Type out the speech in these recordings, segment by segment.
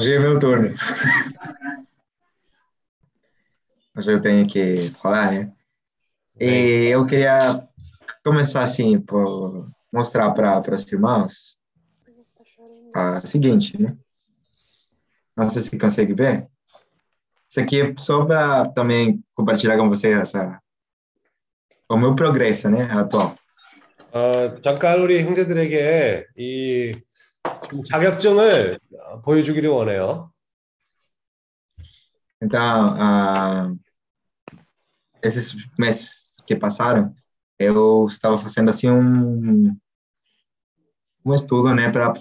Hoje é meu turno. Hoje eu tenho que falar, né? E eu queria começar assim, por mostrar para os irmãos a seguinte, né? Não sei se consegue ver. Isso aqui é só para também compartilhar com vocês essa, o meu progresso, né, atual. 어, 잠깐 우리 형제들에게 이 자격증을 보여주기를 원해요. Então, uh, esses meses que passaram, eu estava fazendo assim um um estudo, né, para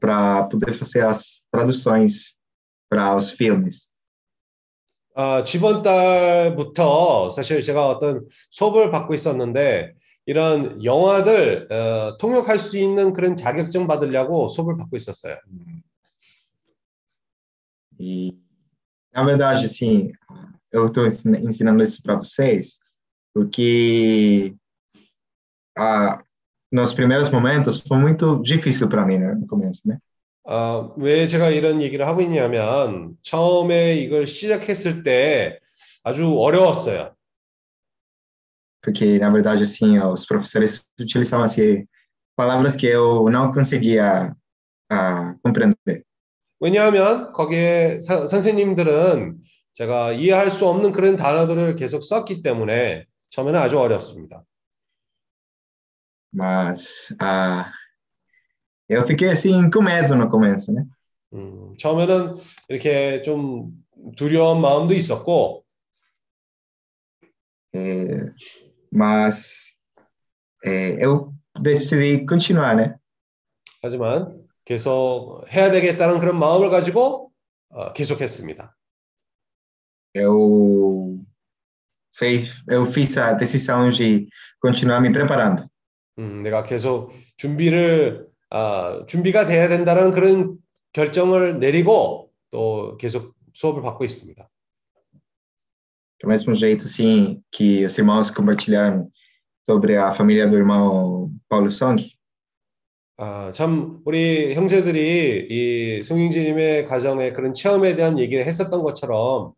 para poder fazer as traduções para os filmes. 아, 이번 달부터 사실 제가 어떤 수업을 받고 있었는데 이런 영화들 어, 통역할 수 있는 그런 자격증 받으려고 수업을 받고 있었어요. E na verdade, assim, eu estou ensinando isso para vocês porque ah, nos primeiros momentos foi muito difícil para mim, né, no começo, né? 어, 왜 제가 이런 얘기를 하고 있냐면 처음에 이걸 시작했을 때 아주 어려웠어요. Porque na verdade assim, os professores utilizavam assim palavras que eu não conseguia uh, compreender. 왜냐하면 거기에 사, 선생님들은 제가 이해할 수 없는 그런 단어들을 계속 썼기 때문에 처음에는 아주 어렵습니다. Mas uh, eu fiquei assim com medo no começo, né? 음, 처음에는 이렇게 좀 두려운 마음도 있었고, é, mas é, eu decidi continuar, né? 하지만 계속 해야 되겠다는 그런 마음을 가지고 어, 계속했습니다. Eu fiz, eu fiz a decisão de continuar me preparando. 음, 내가 계속 준비를 아, 준비가 돼야 된다는 그런 결정을 내리고 또 계속 수업을 받고 있습니다. Do mesmo jeito, assim, que os irmãos compartilharam sobre a família do irmão Paulo Song. 아, 참 우리 형제들이 이 송영진님의 가정의 그런 체험에 대한 얘기를 했었던 것처럼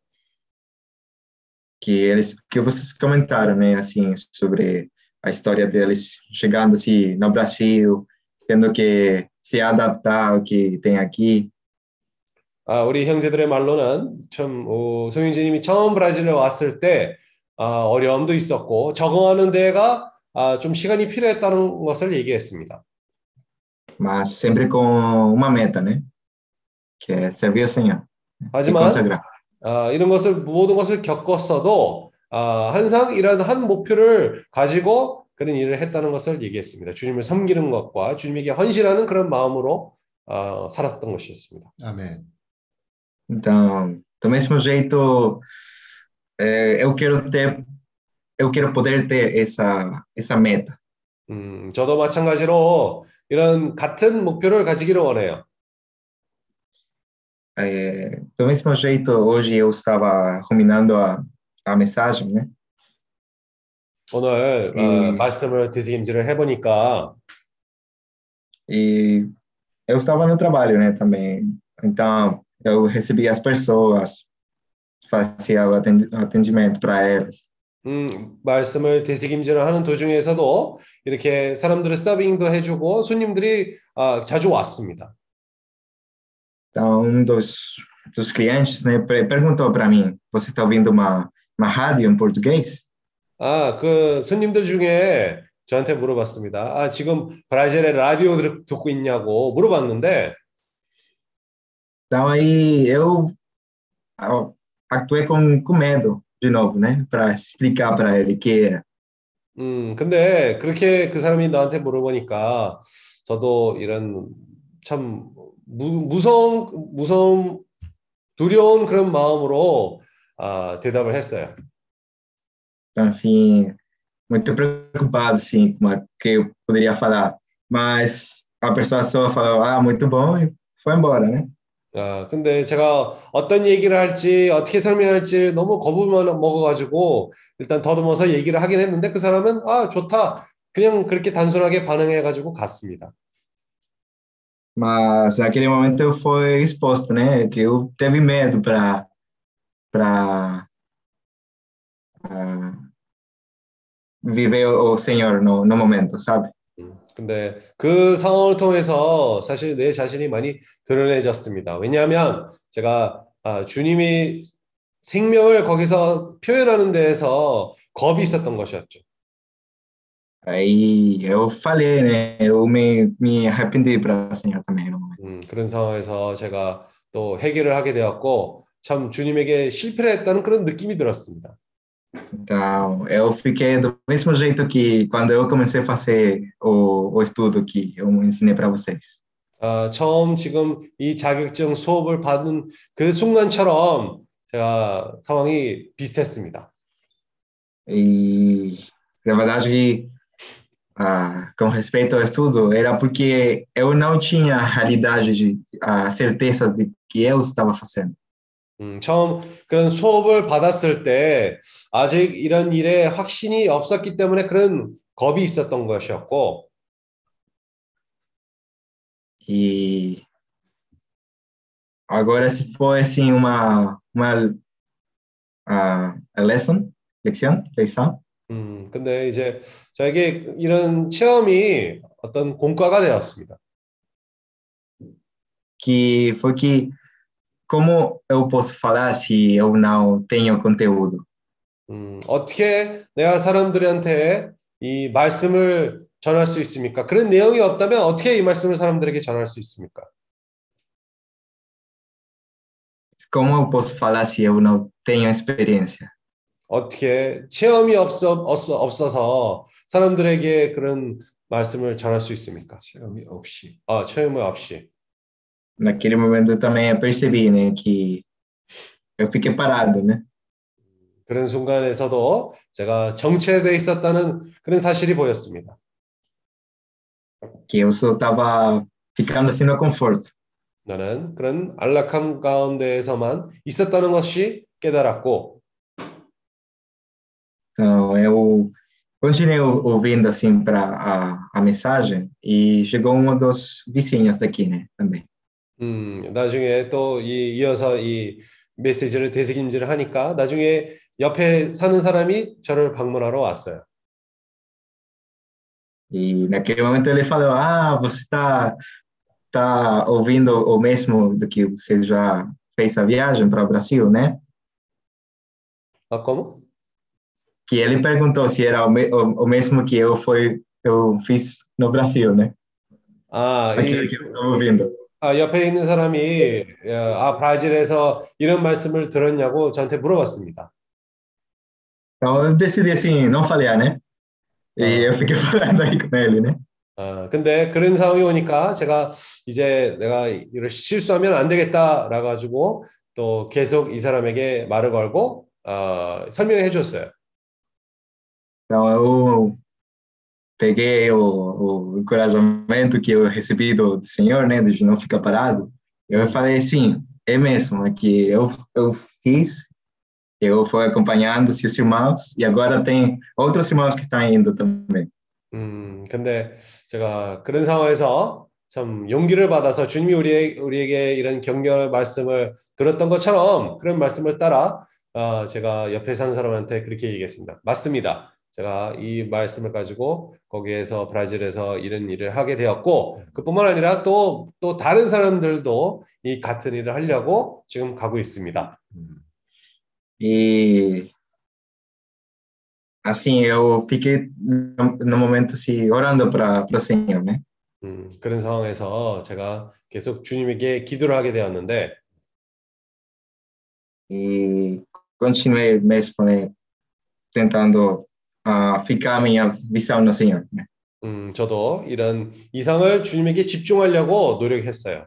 que eles que vocês comentaram, né, assim, sobre a história deles chegando assim no Brasil, tendo que se adaptar ao que tem aqui. 아, 우리 형제들의 말로는 참 어, 송영진님이 처음 브라질에 왔을 때 아, 어려움도 있었고 적응하는 데가 아, 좀 시간이 필요했다는 것을 얘기했습니다. Mas sempre com uma meta, né? Que é servir ao Senhor. 하지만 아, 이런 것을 모든 것을 겪었어도 아, 항상 이런 한 목표를 가지고 그런 일을 했다는 것을 얘기했습니다. 주님을 섬기는 것과 주님에게 헌신하는 그런 마음으로 어, 살았던 것이었습니다. 아멘. Então, do mesmo jeito, é, eu quero ter, eu quero poder ter essa essa meta. 음, 저도 마찬가지로 이런 같은 목표를 가지기를 원해요. É, do mesmo jeito, hoje eu estava ruminando a a mensagem, né? 오늘 음. 어, 말씀을 되새김질을 해보니까 e eu estava no trabalho, né, também. Então, eu recebia as pessoas, fazia o atendimento para elas. 음, 말씀을 되새김질을 하는 도중에서도 이렇게 사람들을 서빙도 해주고 손님들이 아, 자주 왔습니다. Então, um dos, dos clientes né, perguntou para mim: Você está ouvindo uma, uma rádio em português? 아, 그 손님들 중에 저한테 물어봤습니다. 아, 지금 브라질의 라디오 듣고 있냐고 물어봤는데. Então aí eu actuei com, com medo de novo, né, para explicar para ele que era. 음, 근데 그렇게 그 사람이 나한테 물어보니까 저도 이런 참 무, 무서운 무서운 두려운 그런 마음으로 아, 대답을 했어요. Então, assim, muito preocupado, assim, com o que eu poderia falar. Mas a pessoa só falou, ah, muito bom, e foi embora, né? 아, 근데 제가 어떤 얘기를 할지, 어떻게 설명할지 너무 겁을 먹어가지고, 일단 더듬어서 얘기를 하긴 했는데, 그 사람은, 아, 좋다. 그냥 그렇게 단순하게 반응해가지고 갔습니다. Mas naquele momento eu fui exposto, né? Que eu teve medo para para uh, viver o Senhor no, no momento, sabe? 근데 그 상황을 통해서 사실 내 자신이 많이 드러내졌습니다. 왜냐하면 제가 아, 주님이 생명을 거기서 표현하는 데에서 겁이 있었던 것이었죠. Aí eu falei, né? Eu me, me arrependi para o Senhor também. 음, 그런 상황에서 제가 또 해결을 하게 되었고 참 주님에게 실패를 했다는 그런 느낌이 들었습니다. Então, eu fiquei do mesmo jeito que quando eu comecei a fazer o, o estudo que eu ensinei para vocês. 아, 처음 지금 이 자격증 수업을 받은 그 순간처럼 제가 상황이 비슷했습니다. E, na verdade, ah, com respeito ao estudo, era porque eu não tinha a realidade de a certeza de que eu estava fazendo. 음, 처음 그런 수업을 받았을 때 아직 이런 일에 확신이 없었기 때문에 그런 겁이 있었던 것이었고 E agora se foi assim uma uma uh, lesson, lección, lección. 음, 근데 이제 저에게 이런 체험이 어떤 공과가 되었습니다. Que foi que como eu posso falar se eu não tenho conteúdo? 음, 어떻게 내가 사람들한테 이 말씀을 전할 수 있습니까? 그런 내용이 없다면 어떻게 이 말씀을 사람들에게 전할 수 있습니까? Como eu posso falar se eu não tenho experiência? 어떻게 체험이 없어, 없어 없어서 사람들에게 그런 말씀을 전할 수 있습니까? 체험이 없이. 아, 체험이 없이. Naquele momento eu também percebi, né, que eu fiquei parado, né? 그런 순간에서도 제가 정체돼 있었다는 그런 사실이 보였습니다. Que eu só estava ficando assim no conforto. 나는 그런 안락함 가운데에서만 있었다는 것이 깨달았고 Então eu continuei ouvindo assim para a, a mensagem e chegou um dos vizinhos daqui, né, também. 음, 나중에 또 이, 이어서 이 메시지를 되새김질을 하니까 나중에 옆에 사는 사람이 저를 방문하러 왔어요. E naquele momento ele falou: Ah, você está tá ouvindo o mesmo do que você já fez a viagem para o Brasil, né? 아, como? Que ele perguntou se era o, me, o, o mesmo que eu foi eu fiz no Brasil, né? 아, Aquilo 이, que eu estava ouvindo. 아, 옆에 있는 사람이 아, 브라질에서 이런 말씀을 들었냐고 저한테 물어봤습니다. Então eu decidi assim, não falhar, né? E eu fiquei falando aí com ele, né? 아, 근데 그런 상황이 오니까 제가 이제 내가 이걸 실수하면 안 되겠다라 가지고 또 계속 이 사람에게 말을 걸고 어, 설명해 줬어요. Então eu peguei o, o encorajamento que eu recebi do, do Senhor, né, de não ficar parado. Eu falei assim, é mesmo, é que eu eu fiz, eu fui acompanhando seus irmãos e agora tem outros irmãos que estão indo também. 음, 근데 제가 그런 상황에서 참 용기를 받아서 주님이 우리, 우리에게 이런 격려 말씀을 들었던 것처럼 그런 말씀을 따라 어, 제가 옆에 사는 사람한테 그렇게 얘기했습니다. 맞습니다. 제가 이 말씀을 가지고 거기에서 브라질에서 이런 일을 하게 되었고 그뿐만 아니라 또 또 다른 사람들도 이 같은 일을 하려고 지금 가고 있습니다. E assim eu fiquei no, momento assim orando para para Senhor, né? 음, 그런 상황에서 제가 계속 주님에게 기도를 하게 되었는데 E continuei mesmo tentando uh, ficar visão no Senhor, né? 음, 저도 이런 이상을 주님에게 집중하려고 노력했어요.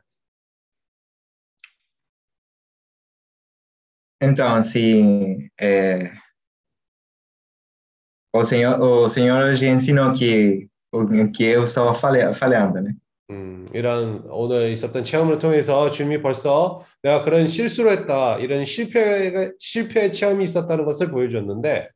Então, assim, é, o Senhor, o Senhor já ensinou que o que eu estava falha, falhando, né? 음, 이런 오늘 있었던 체험을 통해서 주님이 벌써 내가 그런 실수를 했다, 이런 실패 실패 체험이 있었다는 것을 보여줬는데,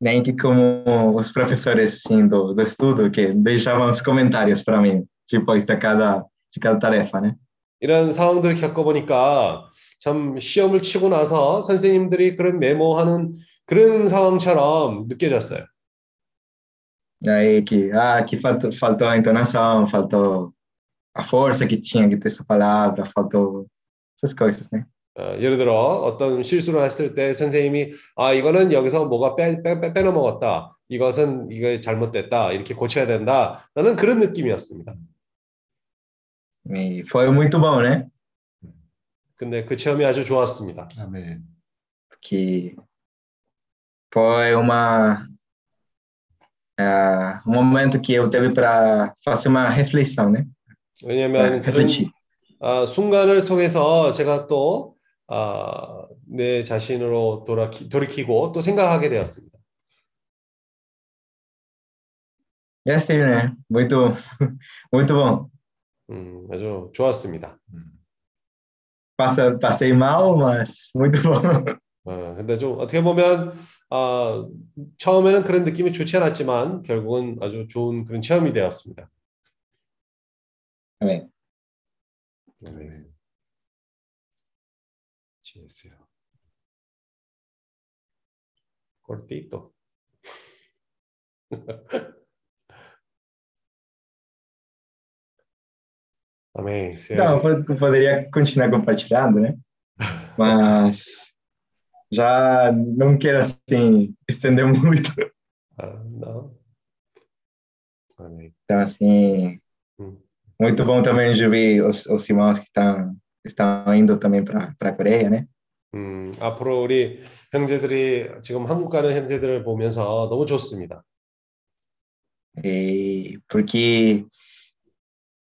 Nem que como os professores assim do, do estudo que deixavam os comentários para mim, depois de cada, de cada tarefa, né? 이런 상황들을 겪어보니까 참 시험을 치고 나서 선생님들이 그런 메모하는 그런 상황처럼 느껴졌어요. Aí que, ah, que faltou, faltou a entonação, faltou a força que tinha que ter essa palavra, faltou essas coisas, né? 어, 예를 들어 어떤 실수를 했을 때 선생님이 아 이거는 여기서 뭐가 빼, 빼, 빼, 빼넘어갔다 이것은 이거 잘못됐다 이렇게 고쳐야 된다 라는 그런 느낌이었습니다. E foi muito bom, né? 근데 그 체험이 아주 좋았습니다. 아멘. Que foi uma uh, um momento que eu teve para fazer uma reflexão, né? 왜냐하면 그런 refletir. 아, 순간을 통해서 제가 또 아, 내 자신으로 돌아키, 돌이키고 또 생각하게 되었습니다. E assim, né? Muito, muito bom. 음, 아주 좋았습니다. Passa, passei mal, mas muito bom. 어, 근데 좀 어떻게 보면 아, 처음에는 그런 느낌이 좋지 않았지만 결국은 아주 좋은 그런 체험이 되었습니다. Amém. 네. 요. Cortito. Amém. Senhor. Não, eu poderia continuar compartilhando, né? Mas já não quero assim estender muito. Ah, não. Amém. Então, assim, Hum. muito bom também de ver os, os irmãos que estão, estão indo também para a Coreia, né? 음, 앞으로 우리 형제들이 지금 한국 가는 형제들을 보면서 너무 좋습니다. E porque,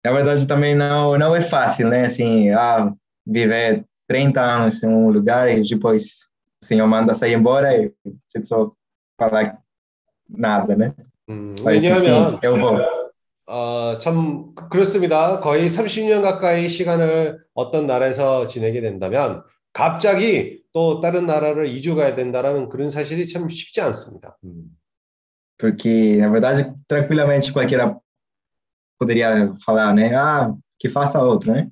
na verdade, também não, não é fácil, né? Assim, ah, viver 30 anos em um lugar e depois o Senhor manda sair embora e você só falar nada, né? 음, Mas assim, 왜냐하면 eu vou. 어, 참 그렇습니다. 거의 30년 가까이 시간을 어떤 나라에서 지내게 된다면 갑자기 또 다른 나라를 이주 가야 된다라는 그런 사실이 참 쉽지 않습니다. 음. Porque, na verdade, tranquilamente qualquer poderia falar, né? Ah, que faça outro, né?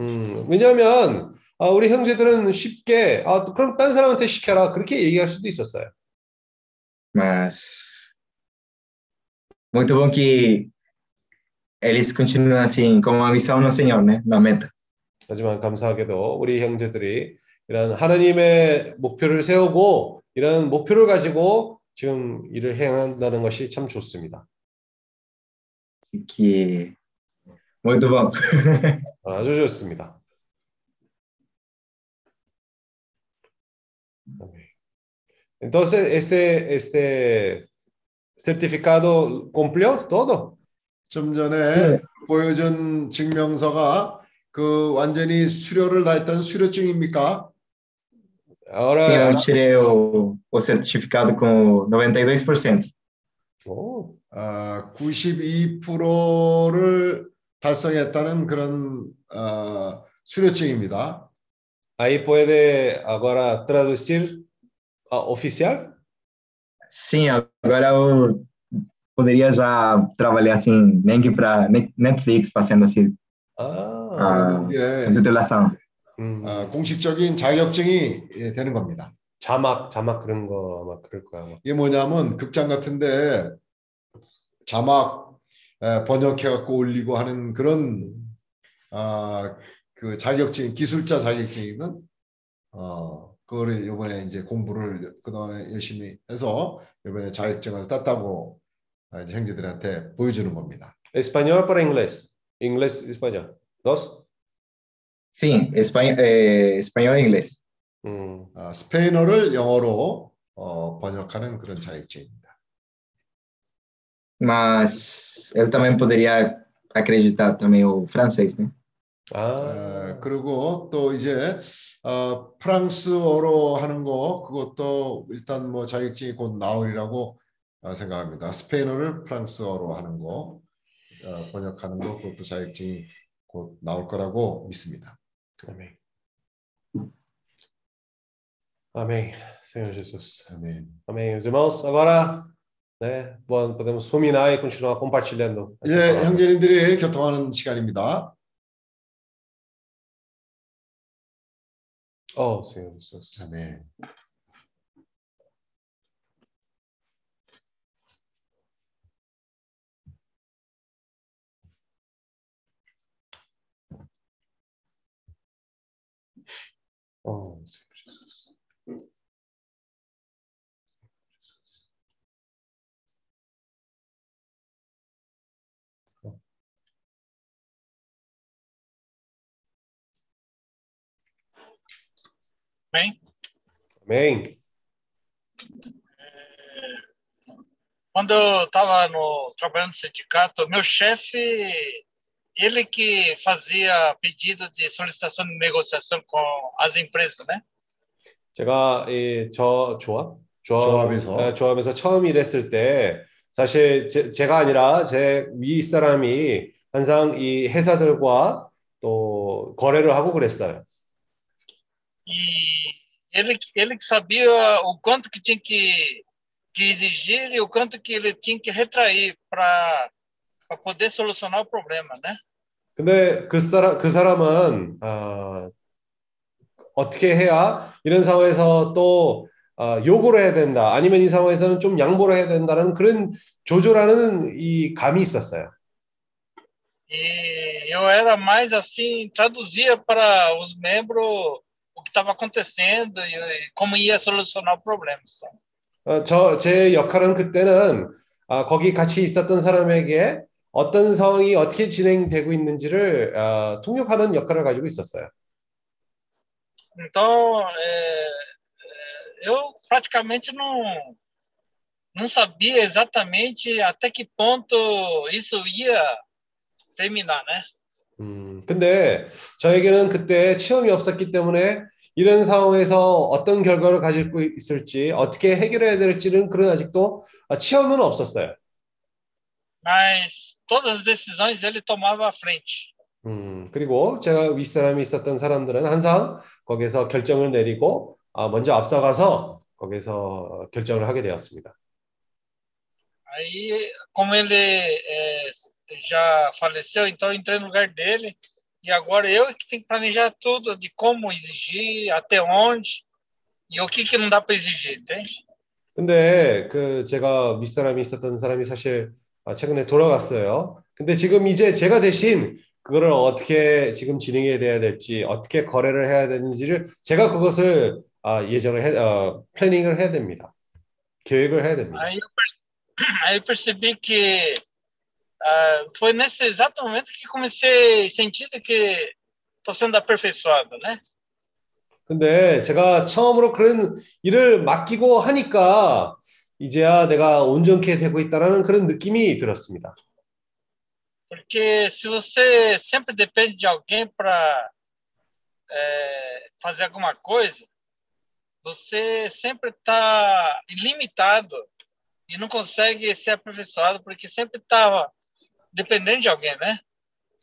음, 왜냐하면 아, 우리 형제들은 쉽게 아, 또 그럼 딴 사람한테 시켜라 그렇게 얘기할 수도 있었어요. Mas muito bom que eles continuam assim com a missão no Senhor, né? Na meta. 하지만 감사하게도 우리 형제들이 이런 하나님의 목표를 세우고 이런 목표를 가지고 지금 일을 행한다는 것이 참 좋습니다. Que muito bom. 아주 좋습니다. Entonces, este, este certificado cumplió todo. 좀 전에 보여준 증명서가 그 완전히 수료를 다 했던 수료증입니까? Ahora, Sim, eu tirei o, o certificado com 92%. 오, 아, 92%를 달성했다는 그런 어, 수료증입니다. ahí puede ahora traducir a oficial. Sim, agora eu poderia já trabalhar assim, nem que para Netflix, fazendo assim 아, a 예, titulação. 음, 아, 공식적인 자격증이 예, 되는 겁니다. 자막, 자막 그런 거 아마 그럴 거야. 아마. 이게 뭐냐면 극장 같은데 자막 에, 번역해갖고 올리고 하는 그런 아, 그 자격증 기술자 자격증이든 어 그거를 이번에 이제 공부를 그동안에 열심히 해서 이번에 자격증을 땄다고 아, 형제들한테 보여주는 겁니다. Español para inglés. Inglés, español. Dos. Sim, espanhol, eh, espanhol e inglês. 음, 아, 스페인어를 영어로 어, 번역하는 그런 자격증입니다. Mas eu também poderia acreditar também o francês, né? 아, 어, 그리고 또 이제 어, 프랑스어로 하는 거 그것도 일단 뭐 자격증이 곧 나오리라고 어, 생각합니다. 스페인어를 프랑스어로 하는 거 어, 번역하는 거 그것도 자격증이 곧 나올 거라고 믿습니다. amén. Amém, Senhor Jesus. 아멘. Amém. Os irmãos, agora 네, bom, podemos ruminar e continuar compartilhando. palavra. 형제님들이 교통하는 시간입니다. Oh, Senhor Jesus. 아 Oh, Senhor Jesus. Bem, Amém. quando eu estava no trabalhando no sindicato, meu chefe, ele que fazia pedido de solicitação de negociação com as empresas, né? 제가 이저 조합 조합 에서. 네, 조합에서 처음 일했을 때 사실 제, 제가 아니라 제 위 사람이 항상 이 회사들과 또 거래를 하고 그랬어요. E ele, ele sabia o quanto que tinha que, que exigir e o quanto que ele tinha que retrair para poder solucionar o problema, né? 근데 그 사람 그 사람은 아, 어떻게 해야 이런 상황에서 또 아, 요구를 해야 된다. 아니면 이 상황에서는 좀 양보를 해야 된다는 그런 조절하는 이 감이 있었어요. E eu era mais assim, traduzia para os membros o que estava acontecendo e, e como ia solucionar o problema. 어, 저, 제 역할은 그때는 아, 거기 같이 있었던 사람에게 어떤 상황이 어떻게 진행되고 있는지를 아, 통역하는 역할을 가지고 있었어요. Então, é, eu praticamente não, não sabia exatamente até que ponto isso ia terminar, né? 음, 근데 저에게는 그때 체험이 없었기 때문에 이런 상황에서 어떤 결과를 가지고 있을지 어떻게 해결해야 될지는 그런 아직도 아, 체험은 없었어요. Mas todas as decisões ele tomava à frente. 음, 그리고 제가 윗사람이 있었던 사람들은 항상 거기서 결정을 내리고 아, 먼저 앞서가서 거기서 결정을 하게 되었습니다. Aí, como ele é, já faleceu, então eu entrei no lugar dele e agora eu que tenho que planejar tudo de como exigir, até onde e o que que não dá para exigir, entende? 근데 그 제가 윗사람이 있었던 사람이 사실 아, 최근에 돌아갔어요. 근데 지금 이제 제가 대신 그거를 어떻게 지금 진행해야 돼야 될지 어떻게 거래를 해야 되는지를 제가 그것을 아, 예정을 해, 어, 플래닝을 해야 됩니다. 계획을 해야 됩니다. Aí eu, percebi que ah, foi nesse exato momento que comecei a sentir que estou sendo aperfeiçoado, né? 근데 제가 처음으로 그런 일을 맡기고 하니까 이제야 내가 온전케 되고 있다라는 그런 느낌이 들었습니다. Porque se você sempre depende de alguém para fazer alguma coisa, você sempre está limitado e não consegue ser aperfeiçoado porque sempre estava dependendo de alguém, né?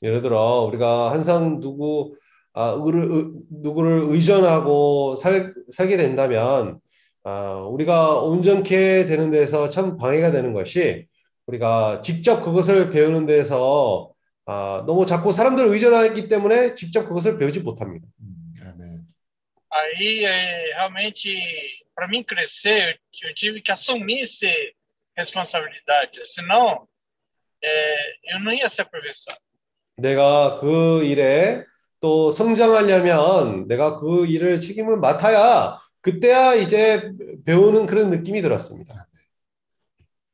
예를 들어 우리가 항상 누구 아, 누구를 의존하고 살, 살게 된다면 아, 우리가 온전케 되는 데서 참 방해가 되는 것이 우리가 직접 그것을 배우는 데서 아, 너무 자꾸 사람들을 의존하기 때문에 직접 그것을 배우지 못합니다. 음, 아멘. Aí eh, realmente para mim crescer eu, eu tive que assumir essa responsabilidade, senão eh, eu não ia ser aperfeiçoado. 내가 그 일에 또 성장하려면 내가 그 일을 책임을 맡아야 그때야 이제 배우는 그런 느낌이 들었습니다.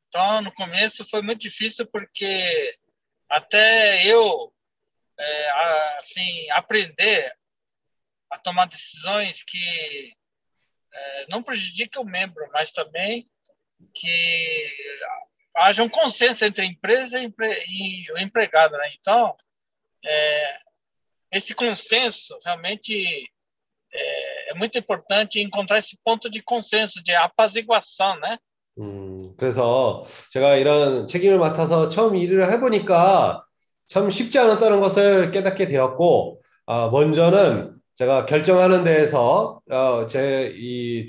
Então, no começo foi muito difícil porque até eu é, a- assim aprender a tomar decisões que é, não prejudiquem o membro, mas também que haja um consenso entre a empresa e, empre- e o empregado, né? Então, é, esse consenso realmente é, é muito importante encontrar esse ponto de consenso, de apaziguação, né? 음, 그래서 제가 이런 책임을 맡아서 처음 일을 해보니까 참 쉽지 않았다는 것을 깨닫게 되었고, 아, 먼저는 제가 결정하는 데에서 어, 제이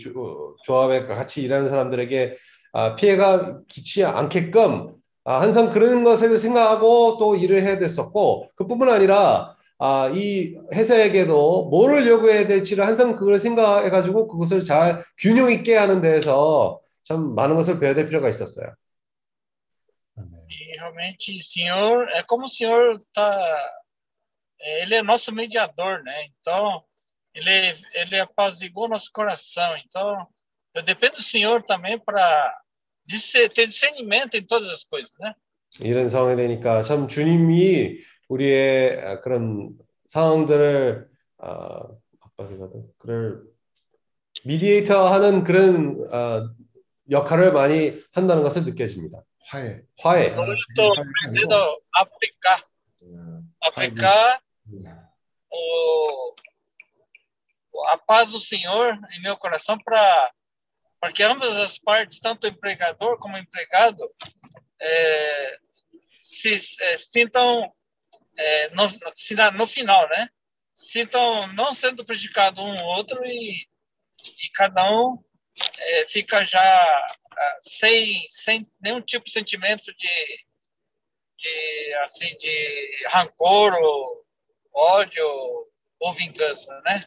조합에 같이 일하는 사람들에게 아, 피해가 끼치지 않게끔 아, 항상 그런 것을 생각하고 또 일을 해야 됐었고 그뿐만 아니라 아, 이 회사에게도 뭐를 요구해야 될지를 항상 그걸 생각해 가지고 그것을 잘 균형 있게 하는 데에서 참 많은 것을 배워야 될 필요가 있었어요. E realmente, senhor é como o senhor tá. Ele é nosso mediador, né? Então, ele, ele apazigou nosso coração. Então, eu dependo do senhor também para ter discernimento em todas as coisas, né? 이런 상황이 되니까 참 주님이 우리의 그런 상황들을 아, 그를 미디에이터 하는 그런 어, 역할을 많이 한다는 것을 느껴집니다. 화해. 화해. A aplicar, aplicar o, a paz do Senhor em meu coração para para que ambas as partes, tanto o empregador como o empregado, é, se é, sintam é, no, no final, né? Sintam não sendo prejudicado um ou outro e, e cada um é, fica já sem, sem nenhum tipo de sentimento de, de assim de rancor ou ódio ou vingança, né?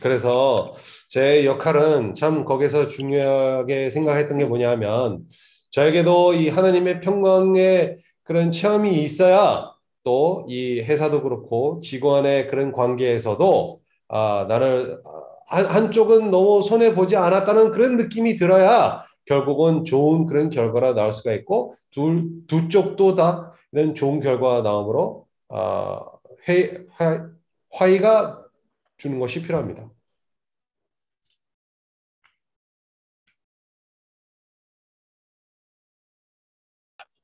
그래서 제 역할은 참 거기서 중요하게 생각했던 게 뭐냐면 저에게도 이 하나님의 평강의 그런 체험이 있어야 또 이 회사도 그렇고 직원의 그런 관계에서도 아, 나를 한, 한쪽은 너무 손해 보지 않았다는 그런 느낌이 들어야 결국은 좋은 그런 결과가 나올 수가 있고 둘, 두 쪽도 다 이런 좋은 결과가 나오므로 아, 회, 화, 화의가 주는 것이 필요합니다.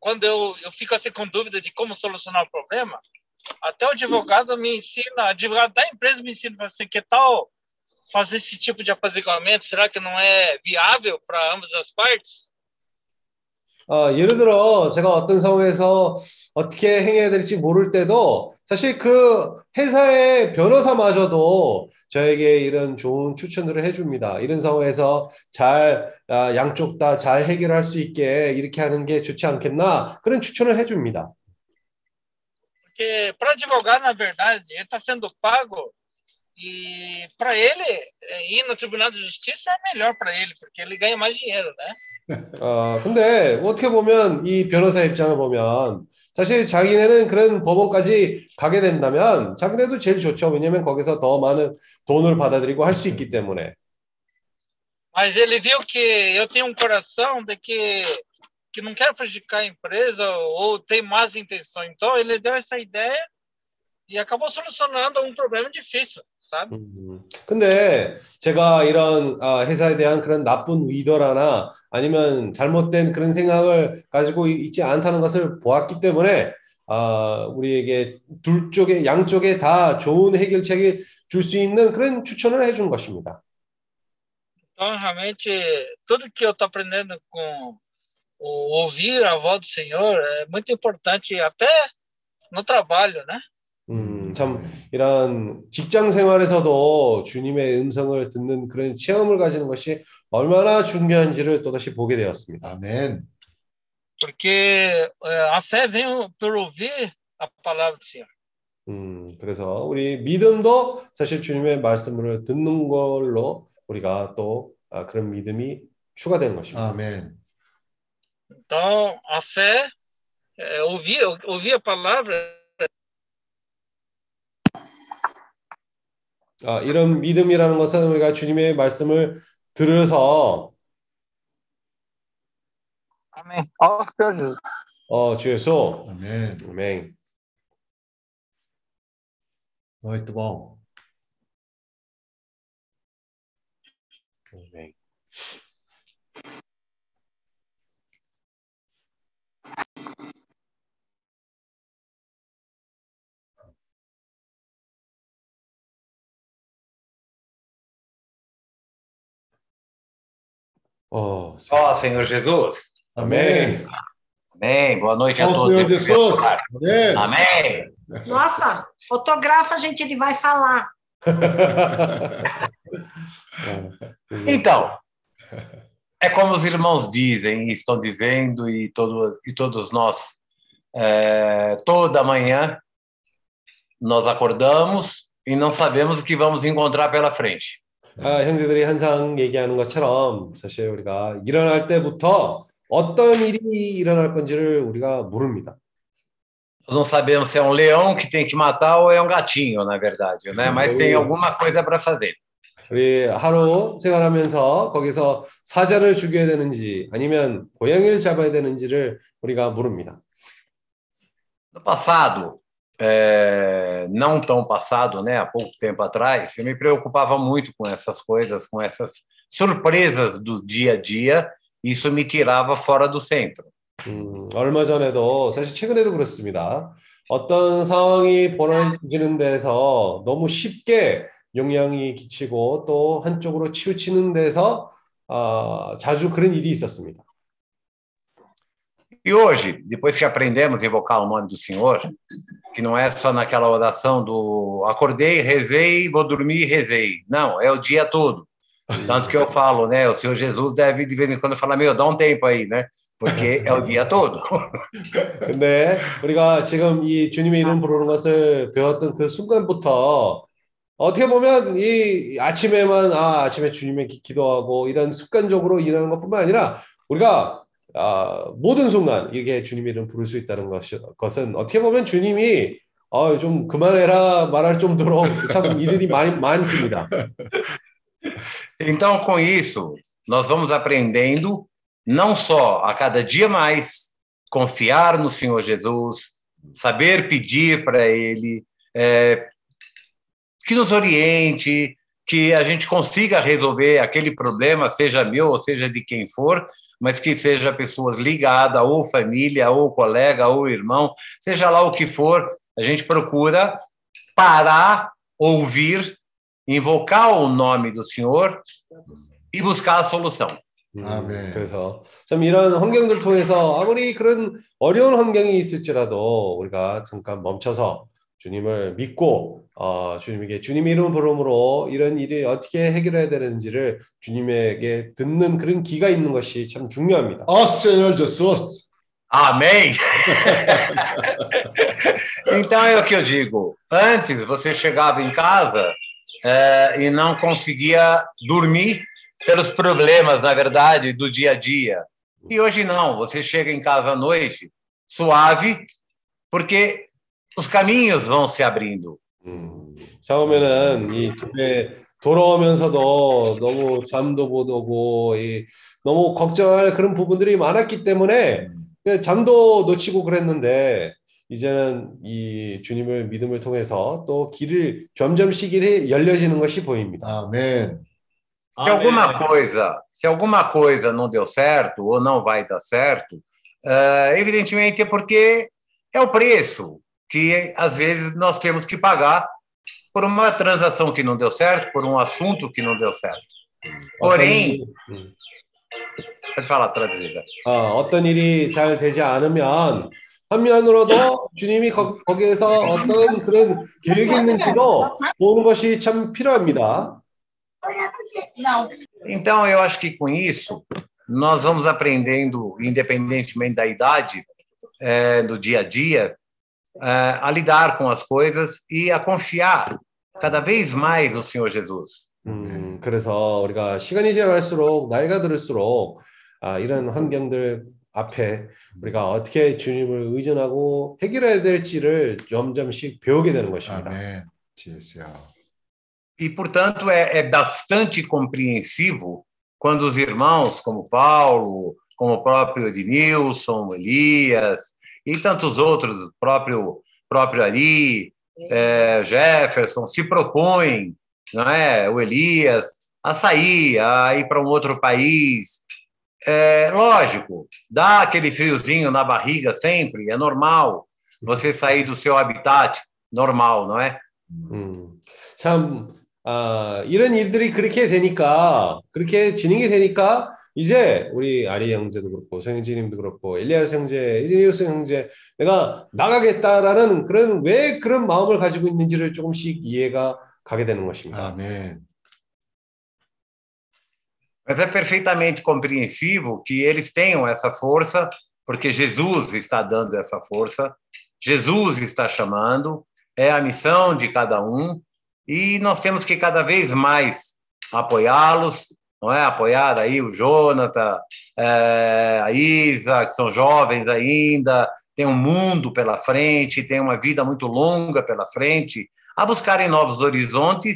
Quando eu, eu fico assim com dúvida de como solucionar o problema, até o advogado me ensina, advogado da empresa me ensina assim, que tal fazer esse tipo de apaziguamento? Será que não é viável para ambas as partes? 어, 예를 들어 제가 어떤 상황에서 어떻게 행해야 될지 모를 때도 사실 그 회사의 변호사마저도 저에게 이런 좋은 추천들을 해줍니다. 이런 상황에서 잘 아, 양쪽 다 잘 해결할 수 있게 이렇게 하는 게 좋지 않겠나 그런 추천을 해줍니다. Porque para advogar, na verdade, ele está sendo pago E para ele, ir no Tribunal de Justiça é melhor para ele, porque ele ganha mais dinheiro, né? 어, 근데 어떻게 보면 이 변호사 입장을 보면 사실 자기네는 그런 법원까지 가게 된다면 자기네도 제일 좋죠. 왜냐면 거기서 더 많은 돈을 받아들이고 할 수 있기 때문에. Mas ele viu que eu tenho um coração de que que não quero prejudicar a empresa ou tem más intenções. Então ele deu essa ideia e acabou solucionando um problema difícil, sabe? 음, 근데 제가 이런 아, 회사에 대한 그런 나쁜 의도라나 아니면 잘못된 그런 생각을 가지고 있지 않다는 것을 보았기 때문에 아, 우리에게 둘 쪽에 양쪽에 다 좋은 해결책을 줄수 있는 그런 추천을 해준 것입니다. Então, realmente, tudo que eu estou aprendendo com ouvir a voz do Senhor é muito importante até no trabalho, né? 음, 참 이런 직장 생활에서도 주님의 음성을 듣는 그런 체험을 가지는 것이 얼마나 중요한지를 또다시 보게 되었습니다. 아멘. Porque a fé vem por ouvir a palavra do Senhor. 음, 그래서 우리 믿음도 사실 주님의 말씀을 듣는 걸로 우리가 또 아, 그런 믿음이 추가되는 것입니다. 아멘. Então, a fé é ouvir, ouvir a palavra 아, 이런 믿음이라는 것은 우리가 주님의 말씀을 들어서 아멘. 어, 주 어, 주 예수. 아멘. 아멘. Muito bom. 아 멘. Oh, Ó oh, Senhor Jesus. Amém. Amém. Boa noite a Ó todos. Senhor Jesus. Amém. Amém. Nossa, fotografa, gente, ele vai falar. Então, É como os irmãos dizem, e estão dizendo, e, todo, e todos nós, é, toda manhã, nós acordamos e não sabemos o que vamos encontrar pela frente. 아, 형제들이 항상 얘기하는 것처럼 사실 우리가 일어날 때부터 어떤 일이 일어날 건지를 우리가 모릅니다. Nós não sabemos se é um leão que tem que matar ou é um gatinho, na verdade, né? Mas tem alguma coisa para fazer. 우리 하루 생활하면서 거기서 사자를 죽여야 되는지 아니면 고양이를 잡아야 되는지를 우리가 모릅니다. No passado, é, não tão passado, né, há pouco tempo atrás, eu me preocupava muito com essas coisas, com essas surpresas do dia a dia, isso me tirava fora do centro. 음, 얼마 전에도 사실 최근에도 그렇습니다. 어떤 상황이 벌어지는 데서 너무 쉽게 영향이 끼치고 또 한쪽으로 치우치는 데서 어, 자주 그런 일이 있었습니다. E hoje, depois que aprendemos a invocar o nome do Senhor, que não é só naquela oração do acordei, rezei, vou dormir, rezei. Não, é o dia todo. Tanto que eu falo, né? O Senhor Jesus deve de vez em quando falar, meu, dá um tempo aí, né? Porque é o dia todo. 근데 우리가 지금 이 주님의 이름 부르는 것을 배웠던 그 순간부터 어떻게 보면 이 아침에만 아 아침에 주님의 기, 기도하고 이런 습관적으로 일하는 것뿐만 아니라 우리가 아, 모든 순간 이게 주님의 이름 부를 수 있다는 것이, 것은 어떻게 보면 주님이 어, 좀 그만해라 말할 정도로 참 일이 많이 많습니다. Então, com isso, nós vamos aprendendo não só a cada dia mais confiar no Senhor Jesus, saber pedir para Ele, é, que nos oriente, que a gente consiga resolver aquele problema, seja meu ou seja de quem for, mas que seja pessoas ligadas, ou família, ou colega, ou irmão, seja lá o que for, a gente procura parar, ouvir, invocar o nome do Senhor e buscar a solução. 음, 아멘. 그래서 참 이런 환경들 통해서 아무리 그런 어려운 환경이 있을지라도 우리가 잠깐 멈춰서 주님을 믿고 어, 주님에게 주님 이름 부름으로 이런 일이 어떻게 해결해야 되는지를 주님에게 듣는 그런 기가 있는 것이 참 중요합니다. Ó Senhor Jesus. Amém! então é o que eu digo. Antes você chegava em casa eh, e não conseguia dormir pelos problemas, na verdade, do dia a dia. E hoje não, você chega em casa à noite suave, porque os caminhos vão se abrindo. 음, 처음에는 이 집에 돌아오면서도 너무 잠도 못 오고 이, 너무 걱정할 그런 부분들이 많았기 때문에 그 잠도 놓치고 그랬는데 이제는 이 주님을 믿음을 통해서 또 길을 점점씩 길이 열려지는 것이 보입니다. 아멘. Se alguma coisa, se alguma coisa não deu certo ou não vai dar certo, eh, evidentemente é porque é o preço que às vezes nós temos que pagar por uma transação que não deu certo, por um assunto que não deu certo. Porém, 어떤, 음, pode falar, traduzir. já. 어, 어떤 일이 잘 되지 않으면 한면으로도 주님이 거, 거기에서 어떤 그런 계획 있는 기도 보는 것이 참 필요합니다. Então, eu acho que com isso, nós vamos aprendendo, independentemente da idade, eh, do dia a dia, eh, a lidar com as coisas e a confiar cada vez mais no Senhor Jesus. 음, 그래서 우리가 시간이 지날수록 나이가 들을수록 아, 이런 환경들 앞에 우리가 어떻게 주님을 의존하고 해결해야 될지를 점점씩 배우게 되는 것입니다. 아멘. 지혜세요. E, portanto, é, é bastante compreensivo quando os irmãos, como Paulo, como o próprio Ednilson, Elias e tantos outros, o próprio, próprio Ari, eh, Jefferson, se propõem, não é? o Elias, a sair, a ir para um outro país. É, lógico, dá aquele friozinho na barriga sempre, é normal você sair do seu habitat normal, não é? 음, 참, 아, 이런 일들이 그렇게 되니까, 그렇게 진행이 되니까, 이제 우리 아리 형제도 그렇고, 성현지님도 그렇고, 엘리아스 형제, 이즈니우스 형제, 내가 나가겠다라는 그런, 왜 그런 마음을 가지고 있는지를 조금씩 이해가 가게 되는 것입니다. 아멘. Mas é perfeitamente compreensivo que eles tenham essa força, porque Jesus está dando essa força, Jesus está chamando, é a missão de cada um, e nós temos que cada vez mais apoiá-los, não é? Apoiar aí o Jonathan, é, a Isa, que são jovens ainda, tem um mundo pela frente, tem uma vida muito longa pela frente, a buscarem novos horizontes,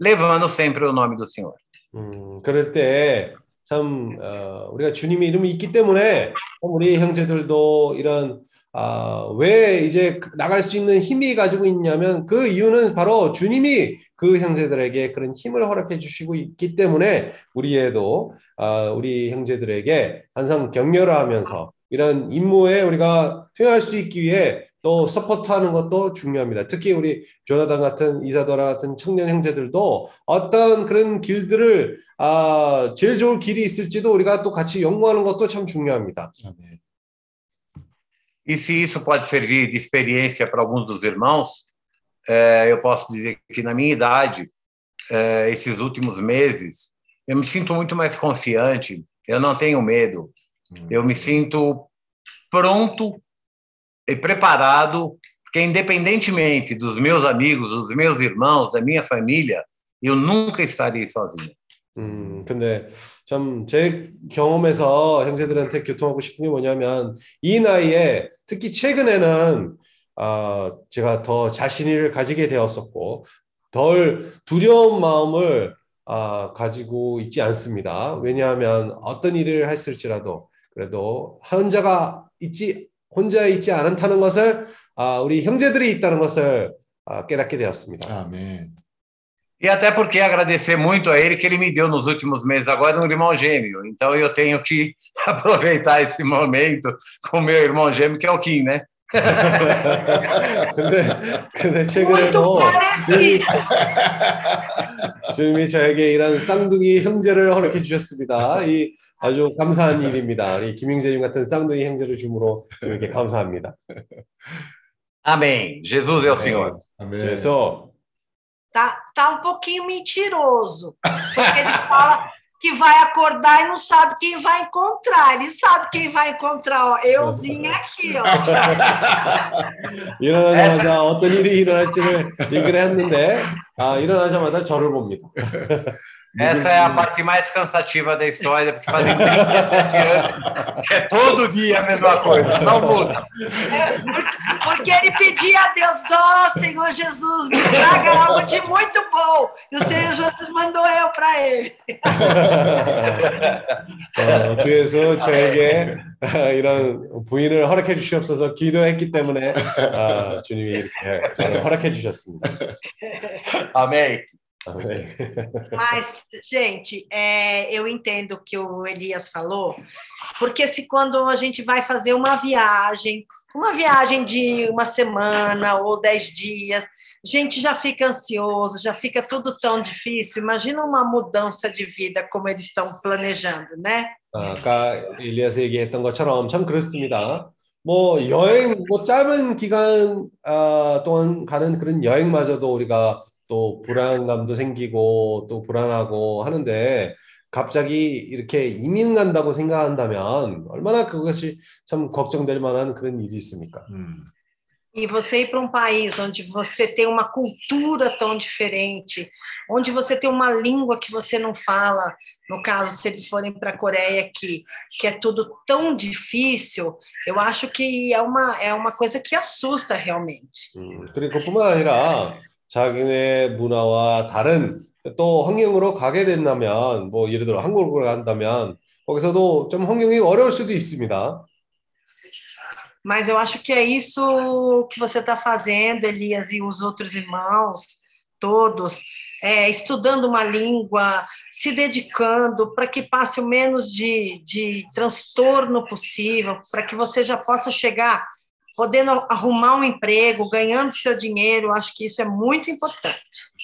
levando sempre o nome do Senhor. 음, 그럴 때참 어, 우리가 주님의 이름이 있기 때문에 우리 형제들도 이런 아, 왜 이제 나갈 수 있는 힘이 가지고 있냐면 그 이유는 바로 주님이 그 형제들에게 그런 힘을 허락해 주시고 있기 때문에 우리에도 아, 우리 형제들에게 항상 격려를 하면서 이런 임무에 우리가 투여할 수 있기 위해 또 서포트하는 것도 중요합니다. 특히 우리 조나단 같은 이사도라 같은 청년 형제들도 어떤 그런 길들을 아, 제일 좋은 길이 있을지도 우리가 또 같이 연구하는 것도 참 중요합니다. 아멘. E se isso pode servir de experiência para alguns dos irmãos, é, eu posso dizer que na minha idade, é, esses últimos meses, eu me sinto muito mais confiante, eu não tenho medo, eu me sinto pronto e preparado, porque independentemente dos meus amigos, dos meus irmãos, da minha família, eu nunca estarei sozinho. 음, 근데 참 제 경험에서 형제들한테 교통하고 싶은 게 뭐냐면 이 나이에 특히 최근에는 아, 제가 더 자신을 가지게 되었었고 덜 두려운 마음을 아, 가지고 있지 않습니다. 왜냐하면 어떤 일을 했을지라도 그래도 혼자가 있지 혼자 있지 않다는 것을 아, 우리 형제들이 있다는 것을 아, 깨닫게 되었습니다. 아멘. E até porque agradecer muito a ele que ele me deu nos últimos meses agora um irmão gêmeo. Então eu tenho que aproveitar esse momento com meu irmão gêmeo, que é o Kim, né? 근데 근데 Muito 최근에도 parecido. 주님이 저에게 이런 쌍둥이 형제를 허락해 주셨습니다. 이 아주 감사한 일입니다. 우리 김영재님 같은 쌍둥이 형제를 줌으로 이렇게 감사합니다. Amém. Jesus é o Senhor. 아멘. 그래서 Tá, tá um pouquinho mentiroso. Porque ele fala que vai acordar e não sabe quem vai encontrar. Ele sabe quem vai encontrar, ó. Euzinha aqui, ó. 일어나자마자 어떤 일이 일어날지를 얘기를 했는데 아, 일어나자마자 저를 봅니다. Essa é a parte mais cansativa da história, porque fazem 37 anos, é todo dia a mesma coisa, não muda. Porque ele pedia a Deus, ó Senhor Jesus, me traga algo de muito bom. E o Senhor Jesus mandou eu para ele. 어, 그래서 저에게 이런 부인을 허락해 주시옵소서 기도했기 때문에 아, 주님이 이렇게 저를 허락해 주셨습니다. Amém. 아, 네. Mas, gente, é, eu entendo o que o Elias falou, porque se quando a gente vai fazer uma viagem, uma viagem de uma semana ou dez dias, a gente já fica ansioso, já fica tudo tão difícil. Imagina uma mudança de vida como eles estão planejando, né? 아, 아까 일리아스 얘기했던 것처럼 참 그렇습니다. 뭐 여행, 뭐 짧은 기간 아, 동안 가는 그런 여행마저도 우리가 또 불안감도 생기고 또 불안하고 하는데 갑자기 이렇게 이민 간다고 생각한다면 얼마나 그것이 참 걱정될 만한 그런 일이 있습니까? 음. E você ir para um país onde você tem uma cultura tão diferente, onde você tem uma língua que você não fala, no caso, se eles forem para a Coreia, que, que é tudo tão difícil, eu acho que é uma, é uma coisa que assusta realmente. 음, 그리고 그뿐만 아니라 자기네 문화와 다른 또 환경으로 가게 된다면 뭐 예를 들어 한국으로 간다면 거기서도 좀 환경이 어려울 수도 있습니다. Mas eu acho que é isso que você está fazendo, Elias, e os outros irmãos, todos, é, estudando uma língua, se dedicando para que passe o menos de, de transtorno possível, para que você já possa chegar podendo arrumar um emprego, ganhando seu dinheiro, acho que isso é muito importante.